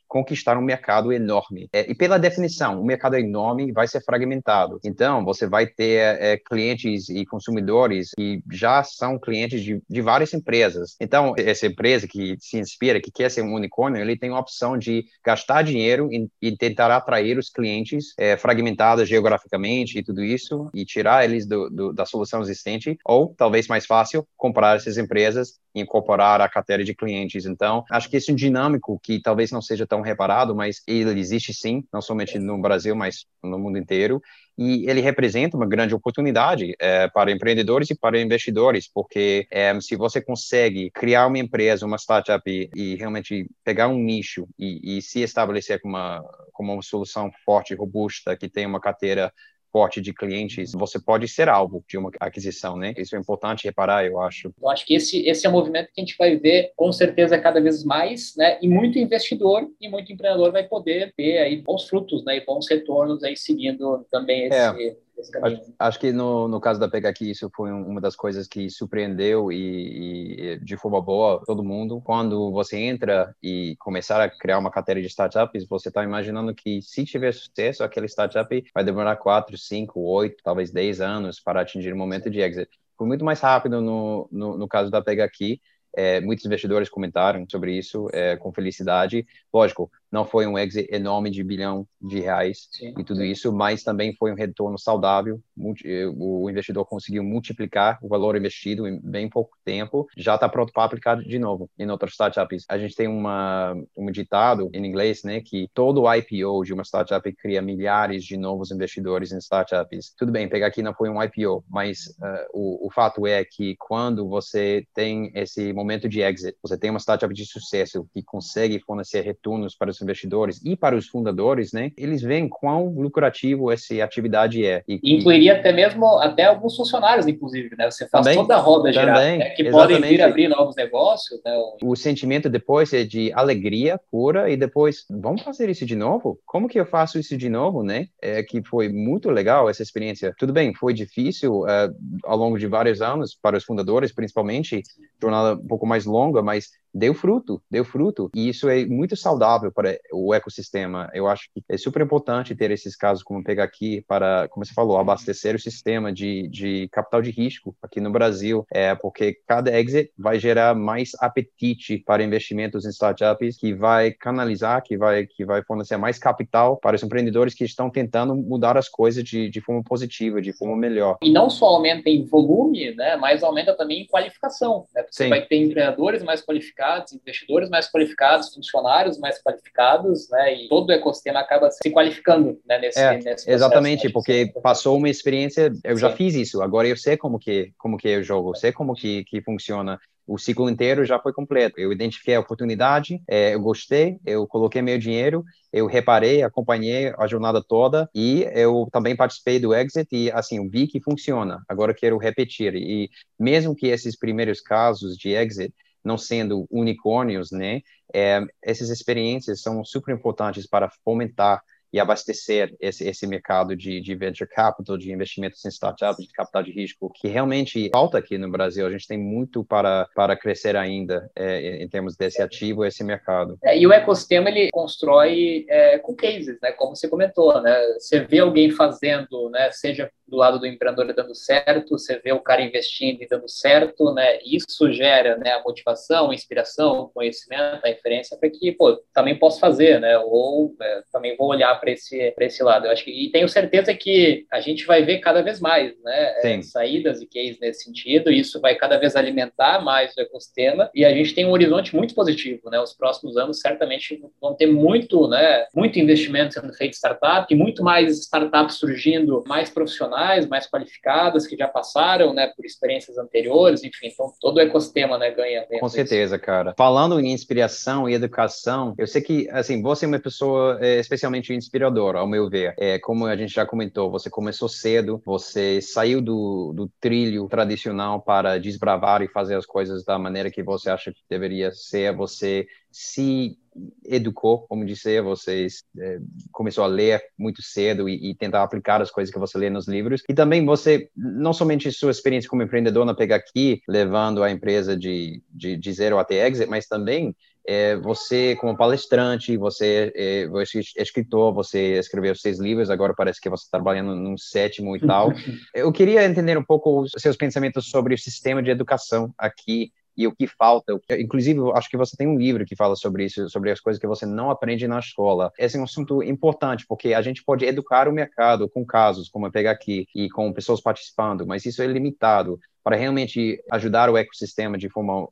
conquistar um mercado enorme. É, e pela definição, o mercado é enorme vai ser fragmentado. Então, você vai ter é, clientes e consumidores que já são clientes de, de, várias empresas. Então, essa empresa que se inspira, que quer ser um unicórnio, ele tem a opção de gastar dinheiro e, e tentar atrair os clientes é, fragmentados geograficamente e tudo isso, e tirar eles do, do, da solução existente, ou, talvez mais fácil, comprar essas empresas e incorporar a carteira de clientes. Então, acho que esse dinâmico que talvez não seja tão reparado, mas ele existe sim, não somente no Brasil, mas no mundo inteiro, e ele representa uma grande oportunidade é, para empreendedores e para investidores, porque é, se você consegue criar uma empresa, uma startup e, e realmente pegar um nicho e, e se estabelecer como uma, como uma solução forte, robusta, que tem uma carteira forte de clientes, você pode ser alvo de uma aquisição, né? Isso é importante reparar, eu acho. Eu acho que esse, esse é um movimento que a gente vai ver com certeza cada vez mais, né? E muito investidor e muito empreendedor vai poder ter aí bons frutos, né? E bons retornos aí seguindo também esse... É Acho, acho, que no, no caso da Pega aqui, isso foi uma das coisas que surpreendeu e, e, de forma boa todo mundo. Quando você entra e começar a criar uma carteira de startups, você está imaginando que se tiver sucesso, aquele startup vai demorar 4, 5, 8, talvez 10 anos para atingir o momento de exit. Foi muito mais rápido no, no, no caso da Pega aqui. É, muitos investidores comentaram sobre isso é, com felicidade. Lógico, não foi um exit enorme de bilhão de reais sim, e tudo isso, mas também foi um retorno saudável. Eh, o investidor conseguiu multiplicar o valor investido em bem pouco tempo, já está pronto para aplicar de novo em outras startups. A gente tem uma, um ditado em inglês, né, que todo IPO de uma startup cria milhares de novos investidores em startups. Tudo bem, pegar aqui não foi um IPO, mas uh, o, o fato é que quando você tem esse momento de exit, você tem uma startup de sucesso que consegue fornecer retornos para os investidores e para os fundadores, né, eles veem quão lucrativo essa atividade é. E, Incluiria até mesmo até alguns funcionários, inclusive, né? Você faz também, toda a roda girar, né? que exatamente. podem vir abrir novos negócios. Né? O sentimento depois é de alegria pura e depois, vamos fazer isso de novo? Como que eu faço isso de novo, né? É que foi muito legal essa experiência. Tudo bem, foi difícil uh, ao longo de vários anos para os fundadores, principalmente, jornada um pouco mais longa, mas deu fruto, deu fruto. E isso é muito saudável para o ecossistema. Eu acho que é super importante ter esses casos, como pegar aqui, para, como você falou, abastecer o sistema de, de capital de risco aqui no Brasil, é porque cada exit vai gerar mais apetite para investimentos em startups, que vai canalizar, que vai, que vai fornecer mais capital para os empreendedores que estão tentando mudar as coisas de, de forma positiva, de forma melhor. E não só aumenta em volume, né, mas aumenta também em qualificação. Né? Você Sim. vai ter empreendedores mais qualificados qualificados, investidores mais qualificados, funcionários mais qualificados, né? E todo o ecossistema acaba se qualificando né, nesse, é, nesse processo, Exatamente, né, porque passou uma experiência, eu Sim. já fiz isso, agora eu sei como que como que eu jogo, eu sei como que, que funciona o ciclo inteiro já foi completo. Eu identifiquei a oportunidade, é, eu gostei, eu coloquei meu dinheiro, eu reparei, acompanhei a jornada toda e eu também participei do exit e assim vi que funciona. Agora quero repetir e mesmo que esses primeiros casos de exit não sendo unicórnios, né? É, essas experiências são super importantes para fomentar e abastecer esse, esse mercado de, de venture capital, de investimentos em startups, de capital de risco, que realmente falta aqui no Brasil. A gente tem muito para, para crescer ainda é, em termos desse ativo, esse mercado. É, e o ecossistema ele constrói é, com cases, né? Como você comentou, né? Você vê alguém fazendo, né? Seja do lado do empreendedor dando certo, você vê o cara investindo e dando certo, né? Isso gera, né, a motivação, a inspiração, o conhecimento, a referência para que, pô, também posso fazer, né? Ou é, também vou olhar para esse para esse lado. Eu acho que e tenho certeza que a gente vai ver cada vez mais, né? É, saídas e cases nesse sentido. E isso vai cada vez alimentar mais o ecossistema e a gente tem um horizonte muito positivo, né? Os próximos anos certamente vão ter muito, né? Muito investimento sendo feito em startup e muito mais startups surgindo, mais profissionais, mais qualificadas que já passaram, né? Por experiências anteriores, enfim. Então todo o ecossistema, né? Ganha. Com certeza, cara. Falando em inspiração e educação, eu sei que assim você é uma pessoa é, especialmente inspiradora, ao meu ver. É, como a gente já comentou, você começou cedo, você saiu do, do trilho tradicional para desbravar e fazer as coisas da maneira que você acha que deveria ser. Você se educou, como disse, você é, começou a ler muito cedo e, e, tentar aplicar as coisas que você lê nos livros. E também você, não somente sua experiência como empreendedor na Pega Aqui, levando a empresa de, de, de zero até exit, mas também é, você como palestrante, você é, você é escritor, você escreveu seis livros, agora parece que você está trabalhando num sétimo e tal. Eu queria entender um pouco os seus pensamentos sobre o sistema de educação aqui e o que falta. Inclusive, acho que você tem um livro que fala sobre isso, sobre as coisas que você não aprende na escola. Esse é um assunto importante, porque a gente pode educar o mercado com casos, como eu pegar aqui, e com pessoas participando, mas isso é limitado para realmente ajudar o ecossistema de forma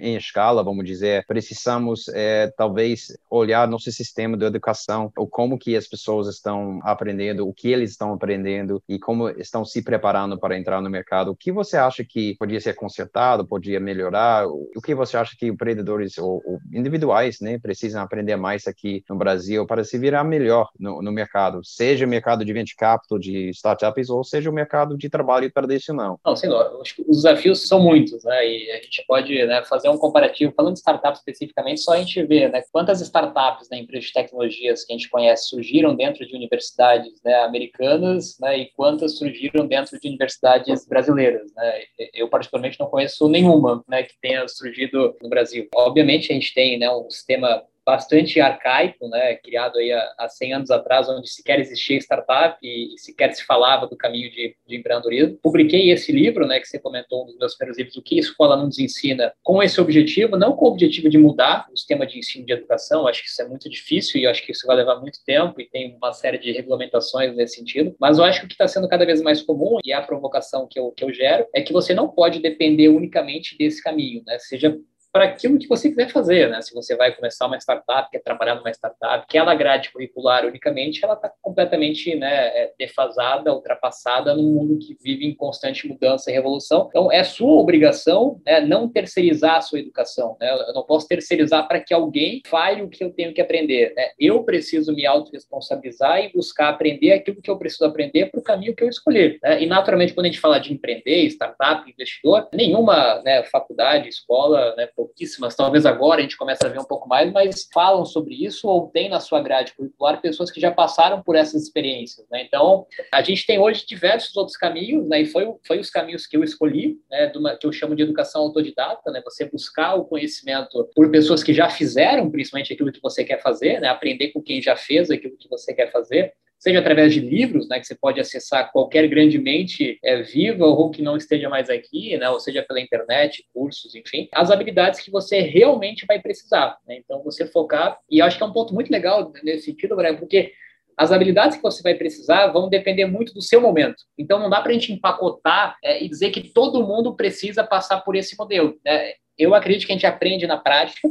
em escala, vamos dizer, precisamos é, talvez olhar nosso sistema de educação, ou como que as pessoas estão aprendendo, o que eles estão aprendendo e como estão se preparando para entrar no mercado. O que você acha que podia ser consertado, podia melhorar? O que você acha que empreendedores ou, ou individuais, né, precisam aprender mais aqui no Brasil para se virar melhor no, no mercado, seja o mercado de venture capital, de startups, ou seja o mercado de trabalho tradicional? Não, senhor, os desafios são muitos, né, e a gente pode né, fazer um comparativo, falando de startups especificamente, só a gente vê né, quantas startups, né, empresas de tecnologias que a gente conhece surgiram dentro de universidades né, americanas né, e quantas surgiram dentro de universidades brasileiras. Né? Eu, particularmente, não conheço nenhuma né, que tenha surgido no Brasil. Obviamente, a gente tem né, um sistema bastante arcaico, né, criado aí há, há 100 anos atrás, onde sequer existia startup e, e sequer se falava do caminho de, de, empreendedorismo. Publiquei esse livro, né, que você comentou, um dos meus primeiros livros, O que a Escola Não Nos Ensina, com esse objetivo, não com o objetivo de mudar o sistema de ensino de educação, acho que isso é muito difícil e acho que isso vai levar muito tempo e tem uma série de regulamentações nesse sentido, mas eu acho que o que está sendo cada vez mais comum, e é a provocação que eu, que eu gero, é que você não pode depender unicamente desse caminho, né, seja para aquilo que você quiser fazer, né? Se você vai começar uma startup, quer trabalhar numa startup, que ela grade curricular unicamente, ela está completamente né, é, defasada, ultrapassada num mundo que vive em constante mudança e revolução. Então, é sua obrigação né, não terceirizar a sua educação. Né? Eu não posso terceirizar para que alguém fale o que eu tenho que aprender. Né? Eu preciso me autorresponsabilizar e buscar aprender aquilo que eu preciso aprender para o caminho que eu escolher. Né? E, naturalmente, quando a gente fala de empreender, startup, investidor, nenhuma né, faculdade, escola, né, pouquíssimas, talvez agora a gente comece a ver um pouco mais, mas falam sobre isso ou tem na sua grade curricular pessoas que já passaram por essas experiências. Né? Então, a gente tem hoje diversos outros caminhos, né? e foi, foi os caminhos que eu escolhi, né? Uma, que eu chamo de educação autodidata, né? você buscar o conhecimento por pessoas que já fizeram, principalmente aquilo que você quer fazer, né? aprender com quem já fez aquilo que você quer fazer, seja através de livros, né, que você pode acessar qualquer grande mente é, viva ou que não esteja mais aqui, né, ou seja pela internet, cursos, enfim, as habilidades que você realmente vai precisar. Né? Então, você focar, e acho que é um ponto muito legal nesse sentido, Brian, porque as habilidades que você vai precisar vão depender muito do seu momento. Então, não dá para a gente empacotar é, e dizer que todo mundo precisa passar por esse modelo. Né? Eu acredito que a gente aprende na prática,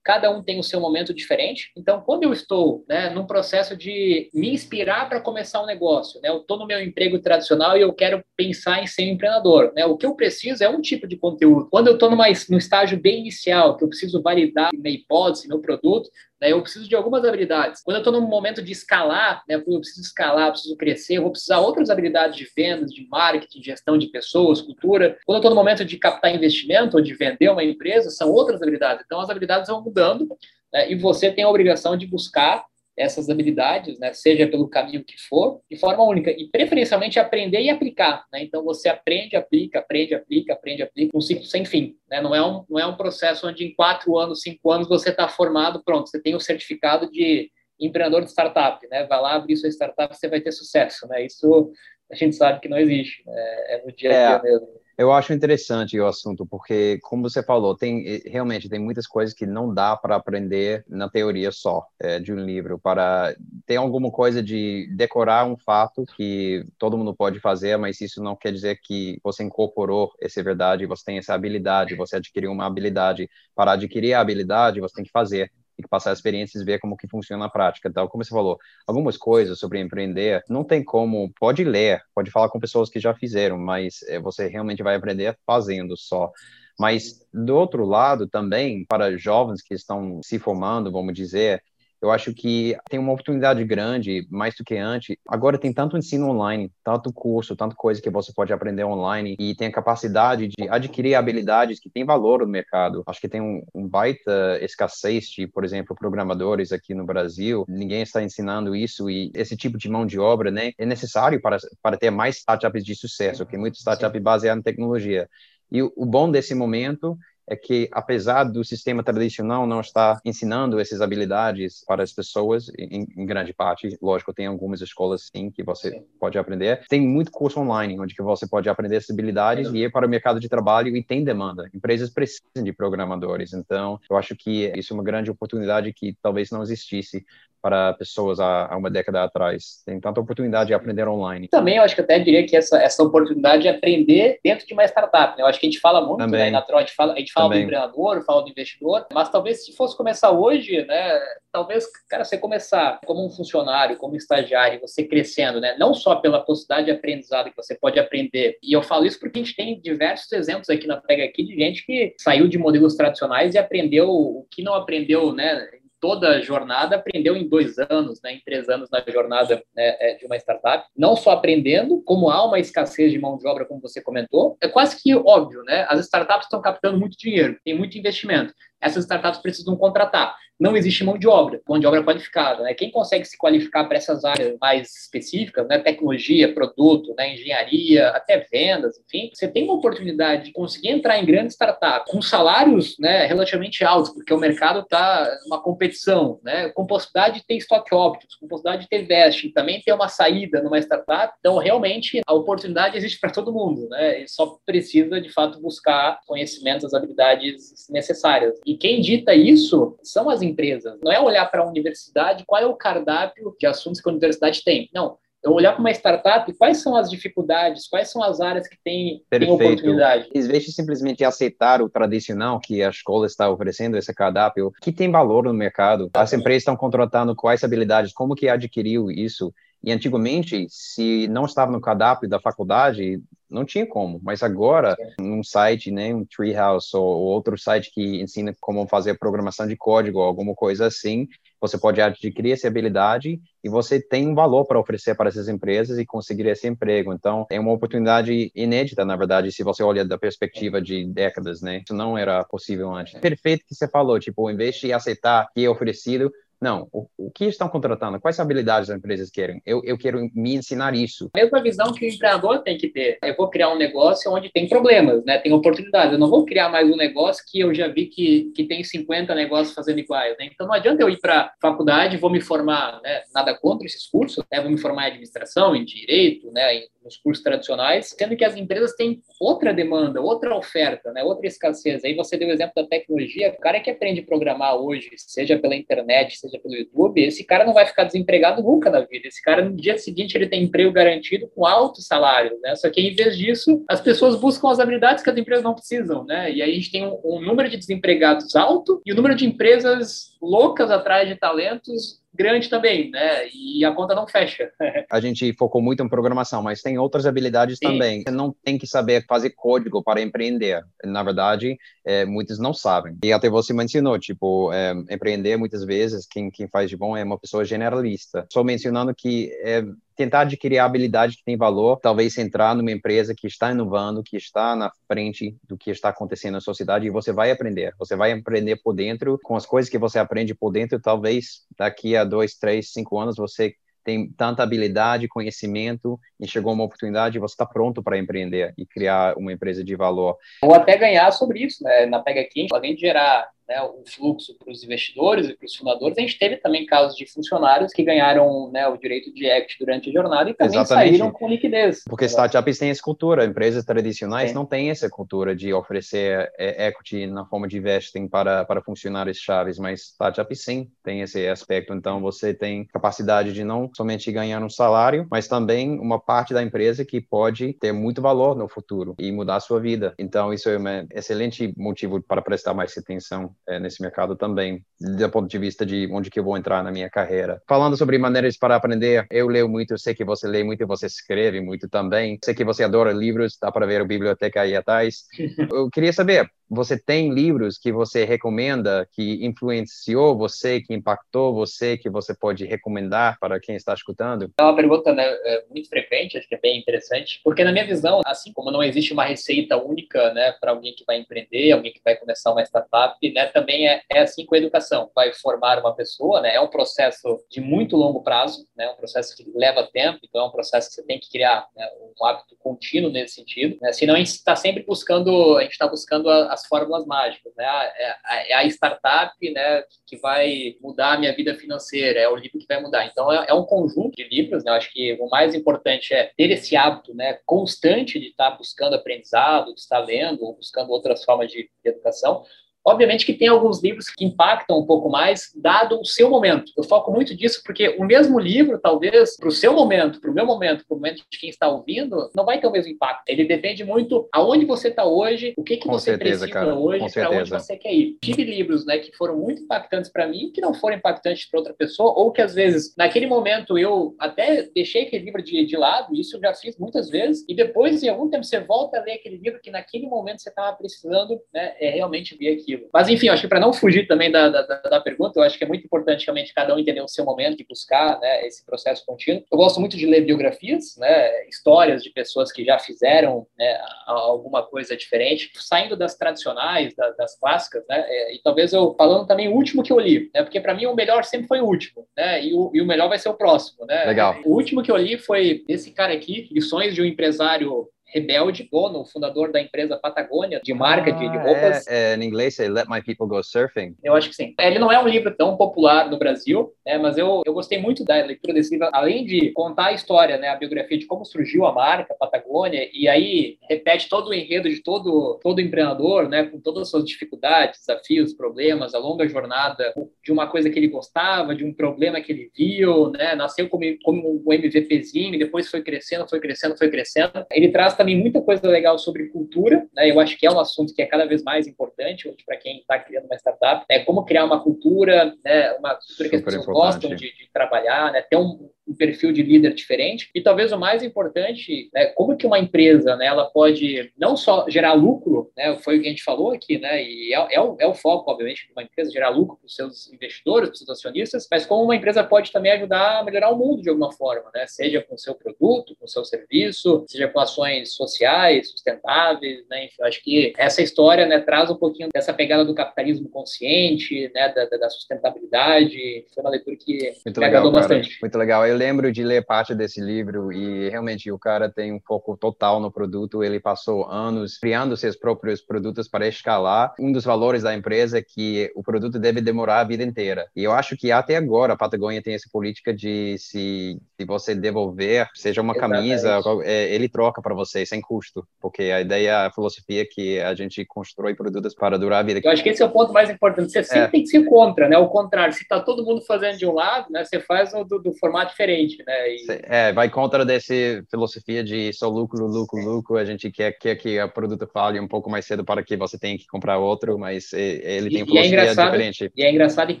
cada um tem o seu momento diferente. Então, quando eu estou né, num processo de me inspirar para começar um negócio, né, eu estou no meu emprego tradicional e eu quero pensar em ser um empreendedor, né, o que eu preciso é um tipo de conteúdo. Quando eu estou no estágio bem inicial, que eu preciso validar minha hipótese, meu produto, né, eu preciso de algumas habilidades. Quando eu estou num momento de escalar, né, eu preciso escalar, eu preciso crescer, eu vou precisar outras habilidades de vendas, de marketing, gestão de pessoas, cultura. Quando eu estou no momento de captar investimento ou de vender uma empresa, são outras habilidades. Então, as habilidades vão mudando né, e você tem a obrigação de buscar essas habilidades, né, seja pelo caminho que for, de forma única e preferencialmente aprender e aplicar, né? Então você aprende, aplica, aprende, aplica, aprende, aplica, um ciclo sem fim, né? Não é um não é um processo onde em quatro anos, cinco anos você está formado, pronto, você tem o certificado de empreendedor de startup, né? Vai lá abrir sua startup, você vai ter sucesso, né? Isso a gente sabe que não existe, né? é no dia a dia é, mesmo. Eu acho interessante o assunto, porque, como você falou, tem realmente tem muitas coisas que não dá para aprender na teoria só é, de um livro. Para tem alguma coisa de decorar um fato que todo mundo pode fazer, mas isso não quer dizer que você incorporou essa verdade, você tem essa habilidade, você adquiriu uma habilidade. Para adquirir a habilidade, você tem que fazer e passar experiências e ver como que funciona na prática. Então, como você falou, algumas coisas sobre empreender, não tem como, pode ler, pode falar com pessoas que já fizeram, mas é, você realmente vai aprender fazendo só. Mas, do outro lado, também, para jovens que estão se formando, vamos dizer, eu acho que tem uma oportunidade grande, mais do que antes. Agora tem tanto ensino online, tanto curso, tanta coisa que você pode aprender online e tem a capacidade de adquirir habilidades que têm valor no mercado. Acho que tem um, um baita escassez de, por exemplo, programadores aqui no Brasil. Ninguém está ensinando isso e esse tipo de mão de obra, né, é necessário para, para ter mais startups de sucesso, que muitas startups baseadas em tecnologia. E o bom desse momento é que, apesar do sistema tradicional não estar ensinando essas habilidades para as pessoas, em, em grande parte, lógico, tem algumas escolas, sim, que você sim. pode aprender. Tem muito curso online, onde que você pode aprender essas habilidades e ir para o mercado de trabalho e tem demanda. Empresas precisam de programadores. Então, eu acho que isso é uma grande oportunidade que talvez não existisse para pessoas há, há, uma década atrás. Tem tanta oportunidade de aprender online. Também eu acho que até diria que essa, essa oportunidade de aprender dentro de uma startup. Né? Eu acho que a gente fala muito, Também. né, na troca, a gente fala, a gente fala do empreendedor, fala do investidor, mas talvez se fosse começar hoje, né, talvez, cara, você começar como um funcionário, como estagiário, você crescendo, né, não só pela possibilidade de aprendizado que você pode aprender, e eu falo isso porque a gente tem diversos exemplos aqui na Pega aqui de gente que saiu de modelos tradicionais e aprendeu o que não aprendeu, né, toda a jornada, aprendeu em dois anos, né, em três anos na jornada né, é, de uma startup. Não só aprendendo, como há uma escassez de mão de obra, como você comentou, é quase que óbvio, né? As startups estão captando muito dinheiro, tem muito investimento. Essas startups precisam contratar não existe mão de obra, mão de obra qualificada. Né? Quem consegue se qualificar para essas áreas mais específicas, né? tecnologia, produto, né? engenharia, até vendas, enfim, você tem uma oportunidade de conseguir entrar em grandes startups com salários né, relativamente altos, porque o mercado está numa competição, né? com possibilidade de ter stock options, com possibilidade de ter vesting, também ter uma saída numa startup. Então, realmente, a oportunidade existe para todo mundo, né? E só precisa, de fato, buscar conhecimentos, as habilidades necessárias. E quem dita isso são as empresas. Não é olhar para a universidade, qual é o cardápio de assuntos que a universidade tem. Não. Eu olhar para uma startup, quais são as dificuldades, quais são as áreas que têm, têm oportunidade. Em vez de simplesmente aceitar o tradicional que a escola está oferecendo, esse cardápio, que tem valor no mercado. As empresas estão contratando quais habilidades, como que adquiriu isso. E antigamente, se não estava no cardápio da faculdade, não tinha como. Mas agora, num site, né, um Treehouse ou outro site que ensina como fazer programação de código ou alguma coisa assim, você pode adquirir essa habilidade e você tem um valor para oferecer para essas empresas e conseguir esse emprego. Então, é uma oportunidade inédita, na verdade, se você olha da perspectiva de décadas, né? Isso não era possível antes. Perfeito que você falou, tipo, em vez de aceitar que é oferecido, não, o, o que estão contratando? Quais habilidades as empresas querem? Eu, eu quero me ensinar isso. Mesma visão que o empreendedor tem que ter. Eu vou criar um negócio onde tem problemas, né? tem oportunidades. Eu não vou criar mais um negócio que eu já vi que, que tem 50 negócios fazendo iguais. Né? Então não adianta eu ir para faculdade, vou me formar, né? nada contra esses cursos, né? vou me formar em administração, em direito, né? em nos cursos tradicionais, sendo que as empresas têm outra demanda, outra oferta, né, outra escassez. Aí você deu o exemplo da tecnologia, o cara que aprende a programar hoje, seja pela internet, seja pelo YouTube, esse cara não vai ficar desempregado nunca na vida. Esse cara, no dia seguinte, ele tem emprego garantido com alto salário, né? Só que, em vez disso, as pessoas buscam as habilidades que as empresas não precisam, né? E aí a gente tem um, um número de desempregados alto e o número de empresas loucas atrás de talentos grande também, né? E a conta não fecha. a gente focou muito em programação, mas tem outras habilidades Sim. também. Você não tem que saber fazer código para empreender. Na verdade, é, muitos não sabem. E até você mencionou, tipo, é, empreender muitas vezes, quem, quem faz de bom é uma pessoa generalista. Só mencionando que é, tentar adquirir a habilidade que tem valor, talvez entrar numa empresa que está inovando, que está na frente do que está acontecendo na sociedade e você vai aprender. Você vai aprender por dentro, com as coisas que você aprende por dentro, talvez daqui a dois, três, cinco anos você tem tanta habilidade, conhecimento e chegou uma oportunidade, você está pronto para empreender e criar uma empresa de valor. Ou até ganhar sobre isso, né? Na Pega Quente, além de gerar né, o fluxo para os investidores e para os fundadores, a gente teve também casos de funcionários que ganharam né, o direito de equity durante a jornada e também Exatamente. saíram com liquidez. Porque startups têm essa cultura, empresas tradicionais Sim. não têm essa cultura de oferecer é, equity na forma de investing para, para funcionários chaves, mas startups sim tem esse aspecto. Então você tem capacidade de não somente ganhar um salário, mas também uma parte da empresa que pode ter muito valor no futuro e mudar a sua vida. Então isso é um excelente motivo para prestar mais atenção é, nesse mercado também, do ponto de vista de onde que eu vou entrar na minha carreira. Falando sobre maneiras para aprender, eu leio muito, eu sei que você lê muito, você escreve muito também. Sei que você adora livros, dá para ver a biblioteca aí atrás. Eu queria saber, você tem livros que você recomenda, que influenciou você, que impactou você, que você pode recomendar para quem está escutando? É uma pergunta né, muito frequente, acho que é bem interessante, porque na minha visão, assim como não existe uma receita única né, para alguém que vai empreender, alguém que vai começar uma startup, né, também é, é assim com a educação. Vai formar uma pessoa, né, é um processo de muito longo prazo, né, um processo que leva tempo, então é um processo que você tem que criar né, um hábito contínuo nesse sentido. Né, senão a gente está sempre buscando, a gente está buscando a, as fórmulas mágicas, né? É, é, é a startup, né, que vai mudar a minha vida financeira, é o livro que vai mudar. Então é, é um conjunto de livros, né? Eu acho que o mais importante é ter esse hábito, né, constante de estar buscando aprendizado, de estar lendo ou buscando outras formas de educação, Obviamente que tem alguns livros que impactam um pouco mais, dado o seu momento. Eu foco muito disso porque o mesmo livro, talvez, para o seu momento, para o meu momento, para o momento de quem está ouvindo, não vai ter o mesmo impacto. Ele depende muito aonde você está hoje, o que, que você certeza, precisa cara. hoje, para onde você quer ir. Tive livros né, que foram muito impactantes para mim, que não foram impactantes para outra pessoa, ou que às vezes, naquele momento, eu até deixei aquele livro de, de lado, isso eu já fiz muitas vezes, e depois, em algum tempo, você volta a ler aquele livro que naquele momento você estava precisando né, é realmente ver aquilo. Mas, enfim, acho que para não fugir também da, da, da, pergunta, eu acho que é muito importante realmente cada um entender o seu momento e buscar né, esse processo contínuo. Eu gosto muito de ler biografias, né, histórias de pessoas que já fizeram né, alguma coisa diferente, saindo das tradicionais, das, das clássicas, né, é, e talvez eu falando também o último que eu li, né, porque para mim o melhor sempre foi o último, né, e o, e o melhor vai ser o próximo. Né. Legal. O último que eu li foi esse cara aqui, Lições de um Empresário Rebelde, dono, fundador da empresa Patagônia, de marca ah, de, de, ah, roupas. É, é, em inglês é Let My People Go Surfing. Eu acho que sim. Ele não é um livro tão popular no Brasil, né, mas eu, eu gostei muito da leitura desse livro, além de contar a história, né, a biografia de como surgiu a marca Patagônia, e aí repete todo o enredo de todo, todo empreendedor, né, com todas as suas dificuldades, desafios, problemas, a longa jornada de uma coisa que ele gostava, de um problema que ele viu, né, nasceu como, como um MVPzinho, depois foi crescendo, foi crescendo, foi crescendo. Ele traz também muita coisa legal sobre cultura, né? Eu acho que é um assunto que é cada vez mais importante para quem está criando uma startup, é como criar uma cultura, né? Uma cultura Super que as pessoas gostam de, de trabalhar, né? Ter um, um perfil de líder diferente. E talvez o mais importante, né, como que uma empresa, né, ela pode não só gerar lucro, né, foi o que a gente falou aqui, né, e é, é, o, é o foco, obviamente, de uma empresa gerar lucro para os seus investidores, para os seus acionistas, mas como uma empresa pode também ajudar a melhorar o mundo de alguma forma, né, seja com o seu produto, com o seu serviço, seja com ações sociais, sustentáveis, né, enfim, acho que essa história, né, traz um pouquinho dessa pegada do capitalismo consciente, né, da, da sustentabilidade, foi uma leitura que Muito me agradou bastante. Muito legal. Eu lembro de ler parte desse livro e realmente o cara tem um foco total no produto. Ele passou anos criando seus próprios produtos para escalar. Um dos valores da empresa é que o produto deve demorar a vida inteira. E eu acho que até agora a Patagônia tem essa política de se, se você devolver, seja uma Exatamente. camisa, é, ele troca para você sem custo, porque a ideia, a filosofia é que a gente constrói produtos para durar a vida. Eu acho que esse é o ponto mais importante. Você sempre é. tem que ser contra, né? O contrário, se está todo mundo fazendo de um lado, né? Você faz do, do formato diferente diferente, né? E... É, vai contra dessa filosofia de só lucro, lucro, lucro. A gente quer, quer que o produto fale um pouco mais cedo para que você tenha que comprar outro, mas ele tem e, filosofia e é diferente. E é engraçado que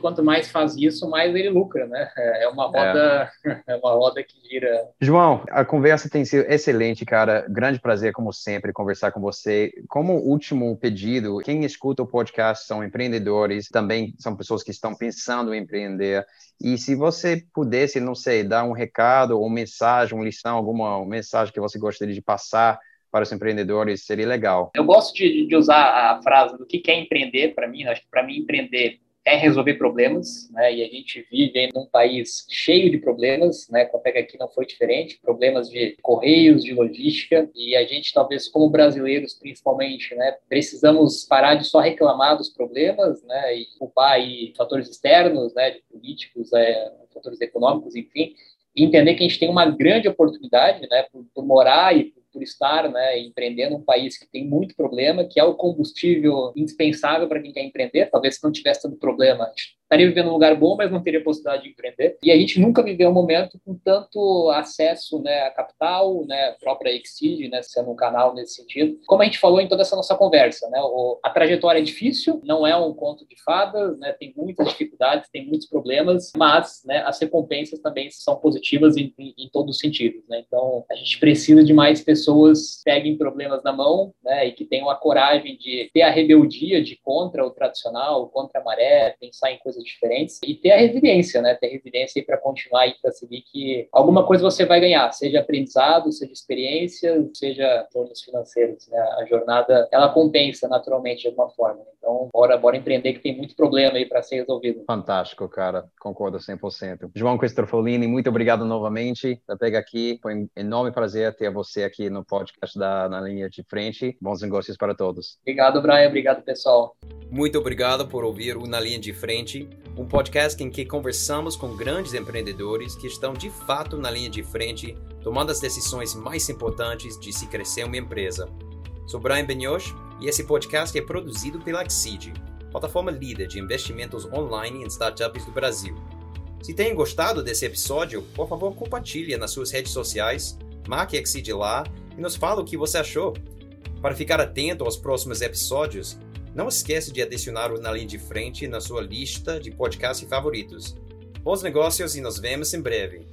quanto mais faz isso, mais ele lucra, né? É uma é. roda, é. é uma roda que gira. João, a conversa tem sido excelente, cara. Grande prazer, como sempre, conversar com você. Como último pedido, quem escuta o podcast são empreendedores, também são pessoas que estão pensando em empreender. E se você pudesse, não sei, dar um recado ou mensagem, uma lição, alguma mensagem que você gostaria de passar para os empreendedores, seria legal. Eu gosto de, de usar a frase do que é empreender para mim. Acho que para mim empreender quer resolver problemas, né? E a gente vive em um país cheio de problemas, né? Com a Pega aqui não foi diferente, problemas de correios, de logística, e a gente talvez como brasileiros principalmente, né? Precisamos parar de só reclamar dos problemas, né? E culpar aí fatores externos, né? De políticos, é, fatores econômicos, enfim, e entender que a gente tem uma grande oportunidade, né? Por, por morar e por estar né, empreendendo um país que tem muito problema, que é o combustível indispensável para quem quer empreender. Talvez se não tivesse tanto problema, estaria vivendo num lugar bom, mas não teria possibilidade de empreender. E a gente nunca viveu um momento com tanto acesso né, a capital, né, própria Exceed, né, sendo um canal nesse sentido. Como a gente falou em toda essa nossa conversa, né, o, a trajetória é difícil, não é um conto de fadas, né, tem muitas dificuldades, tem muitos problemas, mas né, as recompensas também são positivas em, em, em todos os sentidos. Né? Então, a gente precisa de mais pessoas que peguem problemas na mão né, e que tenham a coragem de ter a rebeldia de contra o tradicional, contra a maré, pensar em coisas coisas diferentes e ter a resiliência, né? Ter resiliência para continuar e para seguir que alguma coisa você vai ganhar, seja aprendizado, seja experiência, seja tornos financeiros, né? A jornada ela compensa naturalmente de alguma forma. Então, bora, bora empreender que tem muito problema aí para ser resolvido. Fantástico, cara. Concordo 100%. João Cristofolini, muito obrigado novamente por pegar aqui. Foi um enorme prazer ter você aqui no podcast da Na Linha de Frente. Bons negócios para todos. Obrigado, Brian. Obrigado, pessoal. Muito obrigado por ouvir o Na Linha de Frente um podcast em que conversamos com grandes empreendedores que estão de fato na linha de frente, tomando as decisões mais importantes de se crescer uma empresa. Sou Brian Benioch e esse podcast é produzido pela Exceed, plataforma líder de investimentos online em startups do Brasil. Se tem gostado desse episódio, por favor compartilhe nas suas redes sociais, marque Exceed lá e nos fale o que você achou. Para ficar atento aos próximos episódios, não esqueça de adicionar o Na Linha de Frente na sua lista de podcasts favoritos. Bons negócios e nos vemos em breve.